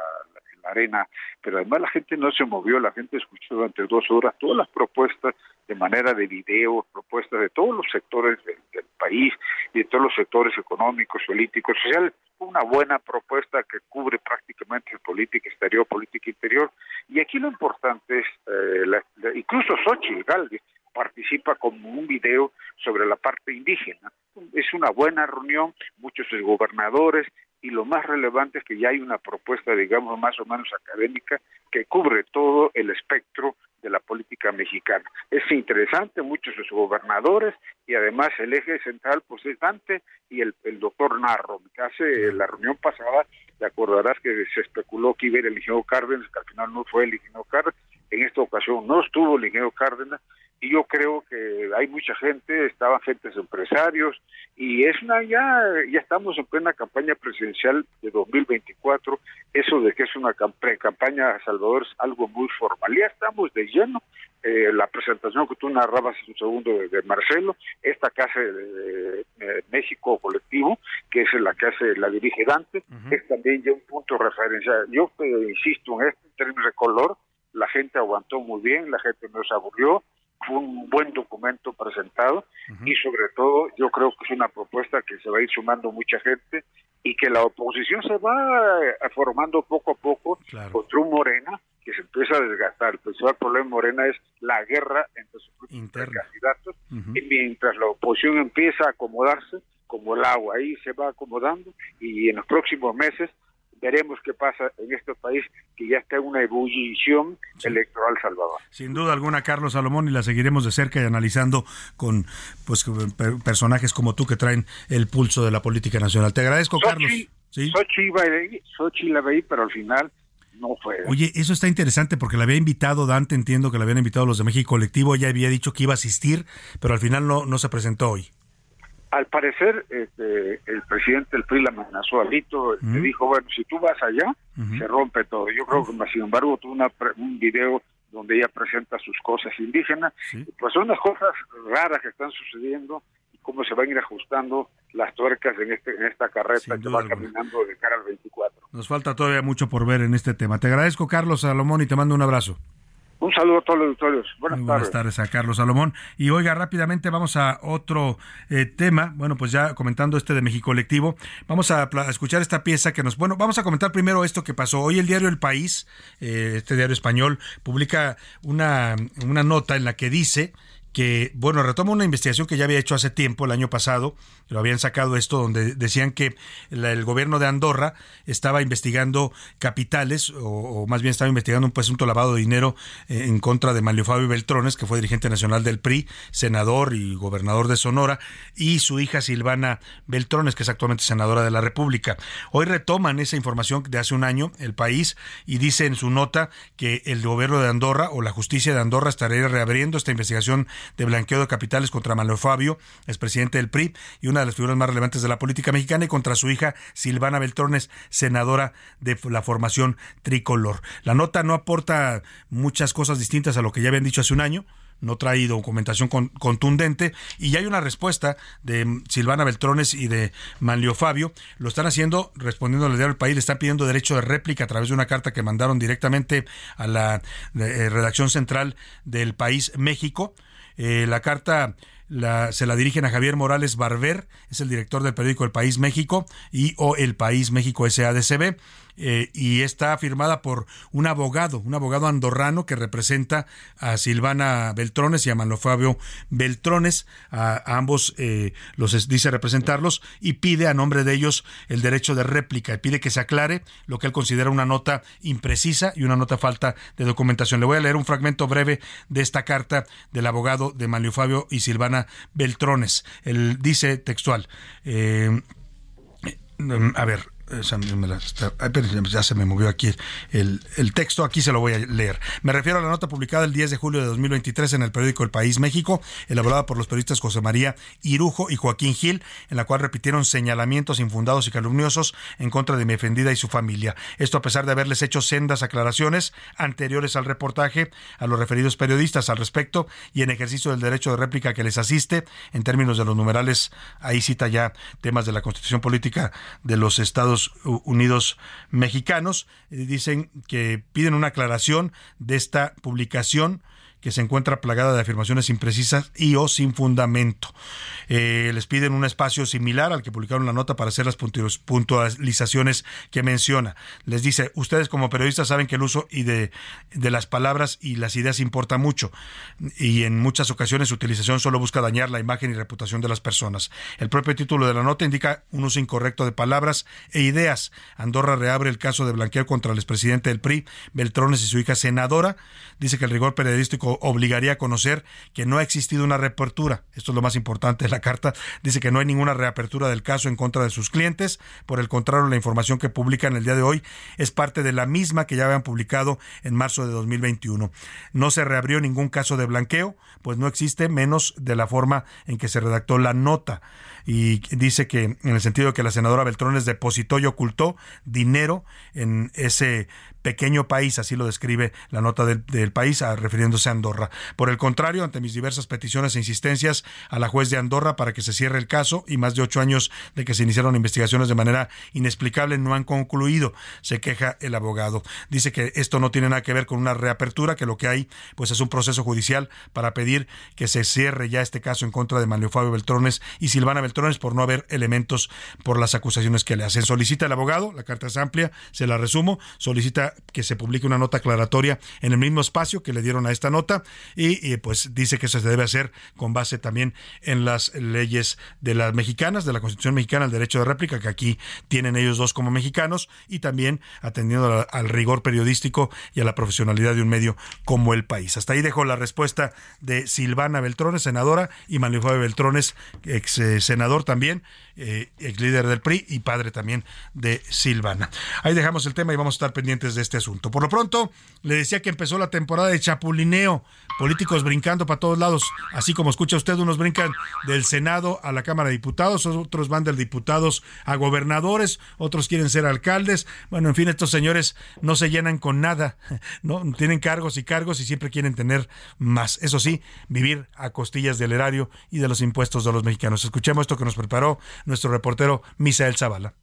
la, arena, pero además la gente no se movió, la gente escuchó durante dos horas todas las propuestas de manera de video, propuestas de todos los sectores del, país y de todos los sectores económicos, políticos, sociales. Una buena propuesta que cubre prácticamente política exterior, política interior. Y aquí lo importante es, eh, la, incluso Xochitl Galvez participa como un video sobre la parte indígena. Es una buena reunión, muchos gobernadores, y lo más relevante es que ya hay una propuesta, digamos, más o menos académica que cubre todo el espectro de la política mexicana. Es interesante, muchos de sus gobernadores y además el eje central pues es Dante y el, doctor Narro. Hace la reunión pasada, te acordarás que se especuló que iba a ir el ingeniero Cárdenas, que al final no fue el ingeniero Cárdenas, en esta ocasión no estuvo el ingeniero Cárdenas y yo creo que hay mucha gente, estaban gentes empresarios y es una ya ya estamos en plena campaña presidencial de 2024, eso de que es una campaña Salvador es algo muy formal, ya estamos de lleno, eh, la presentación que tú narrabas un segundo de, de Marcelo, esta casa de, de, de, México colectivo, que es la que hace, la dirige Dante, es también ya un punto de referencia. Yo eh, insisto en esto en términos de color, la gente aguantó muy bien, la gente no se aburrió, fue un buen documento presentado y sobre todo yo creo que es una propuesta que se va a ir sumando mucha gente y que la oposición se va eh, formando poco a poco contra un Morena que se empieza a desgastar. El principal problema de Morena es la guerra entre sus candidatos y mientras la oposición empieza a acomodarse como el agua, ahí se va acomodando y en los próximos meses veremos qué pasa en este país que ya está en una ebullición sí. electoral Salvador. Sin duda alguna, Carlos Salomón, y la seguiremos de cerca y analizando con pues personajes como tú que traen el pulso de la política nacional. Te agradezco, Sochi, Carlos. ¿Sí? Sochi la veí, pero al final no fue. Oye, eso está interesante porque la había invitado Dante, entiendo que la habían invitado los de México Colectivo, ella había dicho que iba a asistir, pero al final no, no se presentó hoy. Al parecer, este, el presidente del PRI la amenazó a Lito, uh -huh. le dijo, bueno, si tú vas allá, uh -huh. se rompe todo. Yo creo que, sin embargo, tuvo una, un video donde ella presenta sus cosas indígenas. ¿Sí? Pues son las cosas raras que están sucediendo y cómo se van a ir ajustando las tuercas en, este, en esta carreta que va alguna. caminando de cara al 24. Nos falta todavía mucho por ver en este tema. Te agradezco, Carlos Salomón, y te mando un abrazo. Un saludo a todos los auditores. Buenas, Muy buenas tardes. tardes. a Carlos Salomón. Y oiga, rápidamente vamos a otro eh, tema. Bueno, pues ya comentando este de México Colectivo, vamos a, a, escuchar esta pieza que nos. Bueno, vamos a comentar primero esto que pasó. Hoy el diario El País, eh, este diario español, publica una, una nota en la que dice que, bueno, retoma una investigación que ya había hecho hace tiempo, el año pasado, lo habían sacado esto, donde decían que la, el gobierno de Andorra estaba investigando capitales, o, más bien estaba investigando un presunto lavado de dinero eh, en contra de Manlio Fabio Beltrones, que fue dirigente nacional del PRI, senador y gobernador de Sonora, y su hija Silvana Beltrones, que es actualmente senadora de la República. Hoy retoman esa información de hace un año, el país, y dice en su nota que el gobierno de Andorra o la justicia de Andorra estaría reabriendo esta investigación de blanqueo de capitales contra Manuel Fabio, expresidente del PRI y una de las figuras más relevantes de la política mexicana, y contra su hija Silvana Beltrones, senadora de la formación tricolor. La nota no aporta muchas cosas distintas a lo que ya habían dicho hace un año, no trae documentación con, contundente y ya hay una respuesta de Silvana Beltrones y de Manlio Fabio. Lo están haciendo respondiendo al diario del país, le están pidiendo derecho de réplica a través de una carta que mandaron directamente a la eh, redacción central del país México. Eh, la carta la, se la dirigen a Javier Morales Barber, es el director del periódico El País México y o El País México SADCB. Eh, y está firmada por un abogado, un abogado andorrano que representa a Silvana Beltrones y a Manlo Fabio Beltrones, a, ambos eh, los dice representarlos y pide a nombre de ellos el derecho de réplica y pide que se aclare lo que él considera una nota imprecisa y una nota falta de documentación. Le voy a leer un fragmento breve de esta carta del abogado de Manlio Fabio y Silvana Beltrones. Él dice textual, eh, a ver, ya se me movió aquí el, el, texto, aquí se lo voy a leer. Me refiero a la nota publicada el 10 de julio de 2023 en el periódico El País México, elaborada por los periodistas José María Irujo y Joaquín Gil, en la cual repitieron señalamientos infundados y calumniosos en contra de mi ofendida y su familia. Esto a pesar de haberles hecho sendas aclaraciones anteriores al reportaje a los referidos periodistas al respecto y en ejercicio del derecho de réplica que les asiste en términos de los numerales, ahí cita ya temas de la constitución política de los estados Unidos mexicanos. Dicen que piden una aclaración de esta publicación que se encuentra plagada de afirmaciones imprecisas y o sin fundamento. Eh, les piden un espacio similar al que publicaron la nota para hacer las puntualizaciones que menciona. Les dice, ustedes como periodistas saben que el uso y de, de las palabras y las ideas importa mucho y en muchas ocasiones su utilización solo busca dañar la imagen y reputación de las personas. El propio título de la nota indica un uso incorrecto de palabras e ideas. Andorra reabre el caso de blanqueo contra el expresidente del PRI, Beltrones y su hija senadora. Dice que el rigor periodístico obligaría a conocer que no ha existido una reapertura. Esto es lo más importante de la carta. Dice que no hay ninguna reapertura del caso en contra de sus clientes. Por el contrario, la información que publican el día de hoy es parte de la misma que ya habían publicado en marzo de 2021. No se reabrió ningún caso de blanqueo, pues no existe menos de la forma en que se redactó la nota y dice que en el sentido de que la senadora Beltrones depositó y ocultó dinero en ese pequeño país, así lo describe la nota del, país, refiriéndose a Andorra. Por el contrario, ante mis diversas peticiones e insistencias a la juez de Andorra para que se cierre el caso y más de ocho años de que se iniciaron investigaciones de manera inexplicable no han concluido, se queja el abogado. Dice que esto no tiene nada que ver con una reapertura, que lo que hay pues es un proceso judicial para pedir que se cierre ya este caso en contra de Manuel Fabio Beltrones y Silvana Beltrones por no haber elementos por las acusaciones que le hacen. Solicita el abogado, la carta es amplia, se la resumo, solicita que se publique una nota aclaratoria en el mismo espacio que le dieron a esta nota y, pues dice que eso se debe hacer con base también en las leyes de las mexicanas, de la Constitución mexicana, el derecho de réplica que aquí tienen ellos dos como mexicanos y también atendiendo al rigor periodístico y a la profesionalidad de un medio como el país. Hasta ahí dejo la respuesta de Silvana Beltrones, senadora, y Manuel Fabio Beltrones, ex eh, senador también, eh, ex líder del PRI y padre también de Silvana. Ahí dejamos el tema y vamos a estar pendientes de este asunto. Por lo pronto, le decía que empezó la temporada de chapulineo, políticos brincando para todos lados, así como escucha usted, unos brincan del Senado a la Cámara de Diputados, otros van del diputados a gobernadores, otros quieren ser alcaldes. Bueno, en fin, estos señores no se llenan con nada, (laughs) no tienen cargos y cargos y siempre quieren tener más. Eso sí, vivir a costillas del erario y de los impuestos de los mexicanos. Escuchemos esto que nos preparó nuestro reportero Misael Zavala.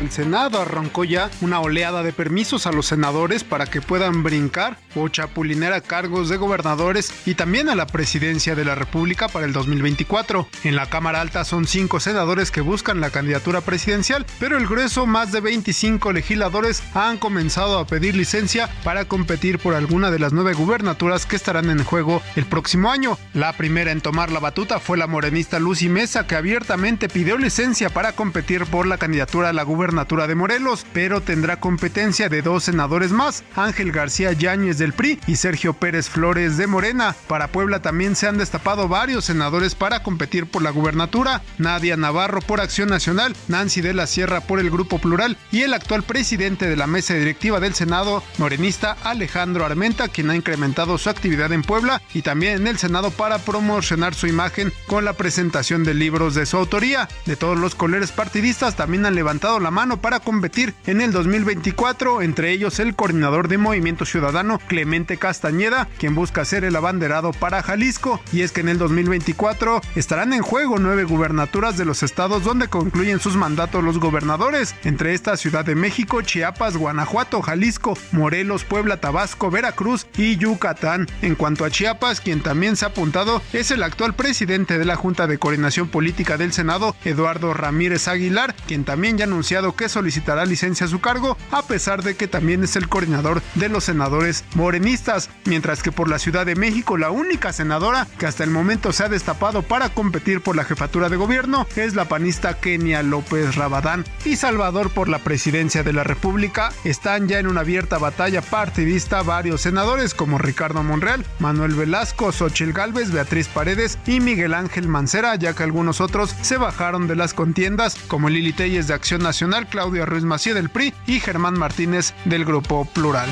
El Senado arrancó ya una oleada de permisos a los senadores para que puedan brincar o chapulinear a cargos de gobernadores y también a la presidencia de la República para el 2024. En la Cámara Alta son cinco senadores que buscan la candidatura presidencial, pero el grueso, más de 25 legisladores, han comenzado a pedir licencia para competir por alguna de las nueve gubernaturas que estarán en juego el próximo año. La primera en tomar la batuta fue la morenista Lucy Mesa, que abiertamente pidió licencia para competir por la candidatura a la gubernatura Natura de Morelos, pero tendrá competencia de dos senadores más, Ángel García Yáñez del PRI y Sergio Pérez Flores de Morena. Para Puebla también se han destapado varios senadores para competir por la gubernatura, Nadia Navarro por Acción Nacional, Nancy de la Sierra por el Grupo Plural y el actual presidente de la mesa directiva del Senado, morenista Alejandro Armenta, quien ha incrementado su actividad en Puebla y también en el Senado para promocionar su imagen con la presentación de libros de su autoría. De todos los colores partidistas también han levantado la mano para competir en el 2024, entre ellos el coordinador de Movimiento Ciudadano, Clemente Castañeda, quien busca ser el abanderado para Jalisco. Y es que en el 2024 estarán en juego nueve gubernaturas de los estados donde concluyen sus mandatos los gobernadores, entre estas Ciudad de México, Chiapas, Guanajuato, Jalisco, Morelos, Puebla, Tabasco, Veracruz y Yucatán. En cuanto a Chiapas, quien también se ha apuntado es el actual presidente de la Junta de Coordinación Política del Senado, Eduardo Ramírez Aguilar, quien también ya ha anunciado que solicitará licencia a su cargo, a pesar de que también es el coordinador de los senadores morenistas, mientras que por la Ciudad de México la única senadora que hasta el momento se ha destapado para competir por la jefatura de gobierno es la panista Kenia López Rabadán y Salvador por la presidencia de la República. Están ya en una abierta batalla partidista varios senadores como Ricardo Monreal, Manuel Velasco, Xochil Gálvez, Beatriz Paredes y Miguel Ángel Mancera, ya que algunos otros se bajaron de las contiendas como Lili Telles de Acción Nacional Claudia Ruiz Macía del PRI y Germán Martínez del Grupo Plural.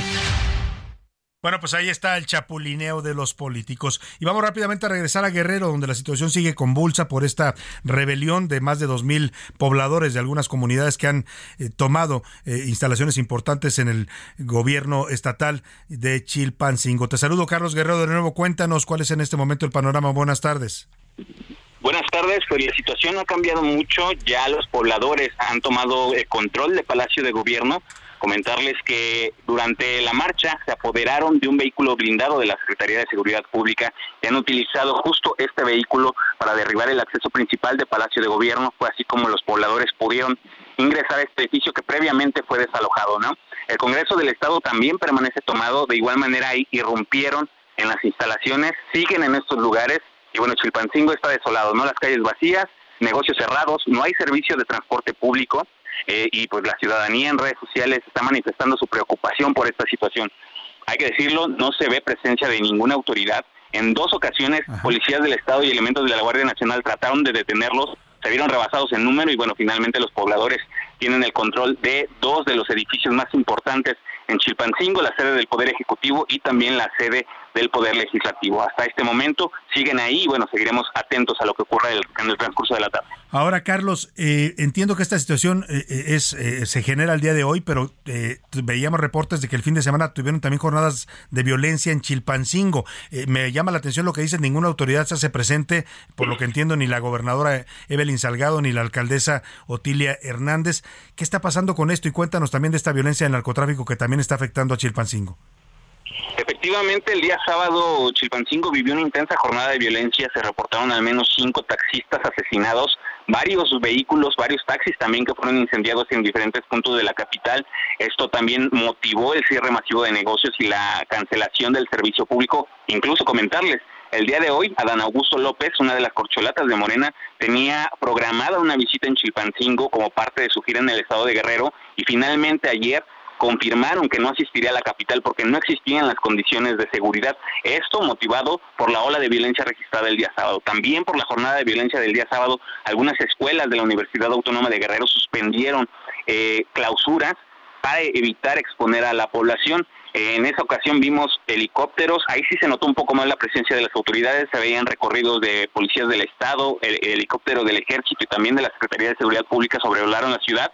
Bueno, pues ahí está el chapulineo de los políticos. Y vamos rápidamente a regresar a Guerrero, donde la situación sigue convulsa por esta rebelión de más de dos mil pobladores de algunas comunidades que han eh, tomado eh, instalaciones importantes en el gobierno estatal de Chilpancingo. Te saludo, Carlos Guerrero, de nuevo. Cuéntanos cuál es en este momento el panorama. Buenas tardes. Buenas tardes, pues la situación no ha cambiado mucho, ya los pobladores han tomado el control del Palacio de Gobierno, Comentarles que durante la marcha se apoderaron de un vehículo blindado de la Secretaría de Seguridad Pública y han utilizado justo este vehículo para derribar el acceso principal de Palacio de Gobierno, fue así como los pobladores pudieron ingresar a este edificio que previamente fue desalojado, ¿no? El Congreso del Estado también permanece tomado, de igual manera irrumpieron en las instalaciones, siguen en estos lugares y bueno, Chilpancingo está desolado, ¿no? Las calles vacías, negocios cerrados, no hay servicio de transporte público eh, y pues la ciudadanía en redes sociales está manifestando su preocupación por esta situación. Hay que decirlo, no se ve presencia de ninguna autoridad. En dos ocasiones, policías del Estado y elementos de la Guardia Nacional trataron de detenerlos, se vieron rebasados en número y bueno, finalmente los pobladores tienen el control de dos de los edificios más importantes en Chilpancingo, la sede del Poder Ejecutivo y también la sede del Poder Legislativo. Hasta este momento siguen ahí y bueno, seguiremos atentos a lo que ocurra en el transcurso de la tarde. Ahora, Carlos, eh, entiendo que esta situación eh, es eh, se genera el día de hoy, pero eh, veíamos reportes de que el fin de semana tuvieron también jornadas de violencia en Chilpancingo. Eh, me llama la atención lo que dice, ninguna autoridad se hace presente, por lo que entiendo, ni la gobernadora Evelyn Salgado, ni la alcaldesa Otilia Hernández. ¿Qué está pasando con esto? Y cuéntanos también de esta violencia del narcotráfico que también está afectando a Chilpancingo. Efectivamente, el día sábado Chilpancingo vivió una intensa jornada de violencia. Se reportaron al menos cinco taxistas asesinados, varios vehículos, varios taxis también que fueron incendiados en diferentes puntos de la capital. Esto también motivó el cierre masivo de negocios y la cancelación del servicio público. Incluso comentarles, el día de hoy, Adán Augusto López, una de las corcholatas de Morena, tenía programada una visita en Chilpancingo como parte de su gira en el estado de Guerrero y finalmente ayer confirmaron que no asistiría a la capital porque no existían las condiciones de seguridad. Esto motivado por la ola de violencia registrada el día sábado. También por la jornada de violencia del día sábado, algunas escuelas de la Universidad Autónoma de Guerrero suspendieron eh, clausuras para evitar exponer a la población. En esa ocasión vimos helicópteros, ahí sí se notó un poco más la presencia de las autoridades, se veían recorridos de policías del Estado, el, el helicóptero del Ejército y también de la Secretaría de Seguridad Pública sobrevolaron la ciudad.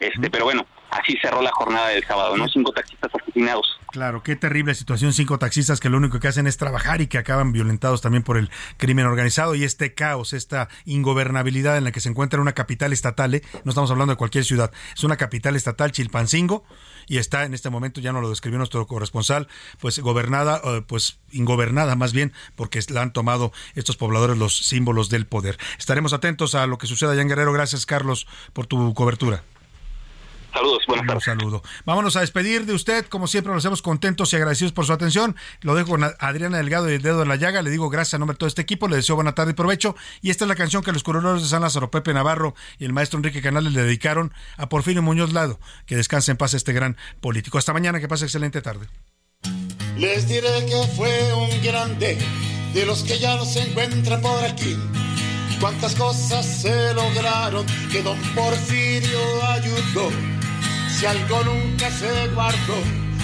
Este, pero bueno, así cerró la jornada del sábado, ¿no? Cinco taxistas asesinados. Claro, qué terrible situación. Cinco taxistas que lo único que hacen es trabajar y que acaban violentados también por el crimen organizado y este caos, esta ingobernabilidad en la que se encuentra una capital estatal. ¿eh? No estamos hablando de cualquier ciudad, es una capital estatal, Chilpancingo, y está en este momento, ya nos lo describió nuestro corresponsal, pues gobernada, eh, pues ingobernada más bien, porque la han tomado estos pobladores los símbolos del poder. Estaremos atentos a lo que suceda allá en Guerrero. Gracias, Carlos, por tu cobertura. Saludos, buenas tardes. Un saludo. Vámonos a despedir de usted. Como siempre, nos hacemos contentos y agradecidos por su atención. Lo dejo con Adriana Delgado y el dedo en la llaga. Le digo gracias a nombre de todo este equipo. Le deseo buena tarde y provecho. Y esta es la canción que los curadores de San Lázaro, Pepe Navarro y el maestro Enrique Canales le dedicaron a Porfirio Muñoz Lado. Que descanse en paz este gran político. Hasta mañana, que pase excelente tarde. Les diré que fue un grande de los que ya no se encuentran por aquí. Cuántas cosas se lograron que don Porfirio ayudó. Si algo nunca se guardó,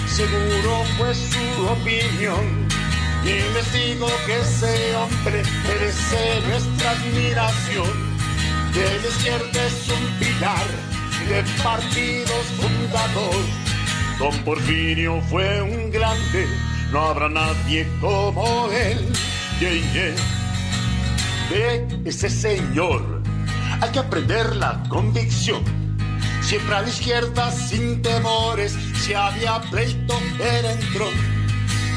seguro fue su opinión. Y les digo que ese hombre merece nuestra admiración. De la izquierda es un pilar de partidos fundador. Don Porfirio fue un grande, no habrá nadie como él. Yeah, yeah. De ese señor hay que aprender la convicción. Siempre a la izquierda sin temores, si había pleito, él entró.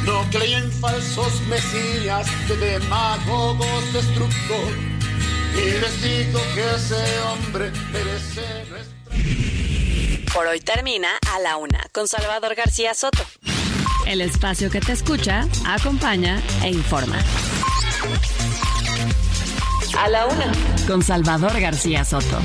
No creía en falsos mesías, de demagogos destructor. Y les digo que ese hombre merece nuestra... Por hoy termina A la Una con Salvador García Soto. El espacio que te escucha, acompaña e informa. A la Una con Salvador García Soto.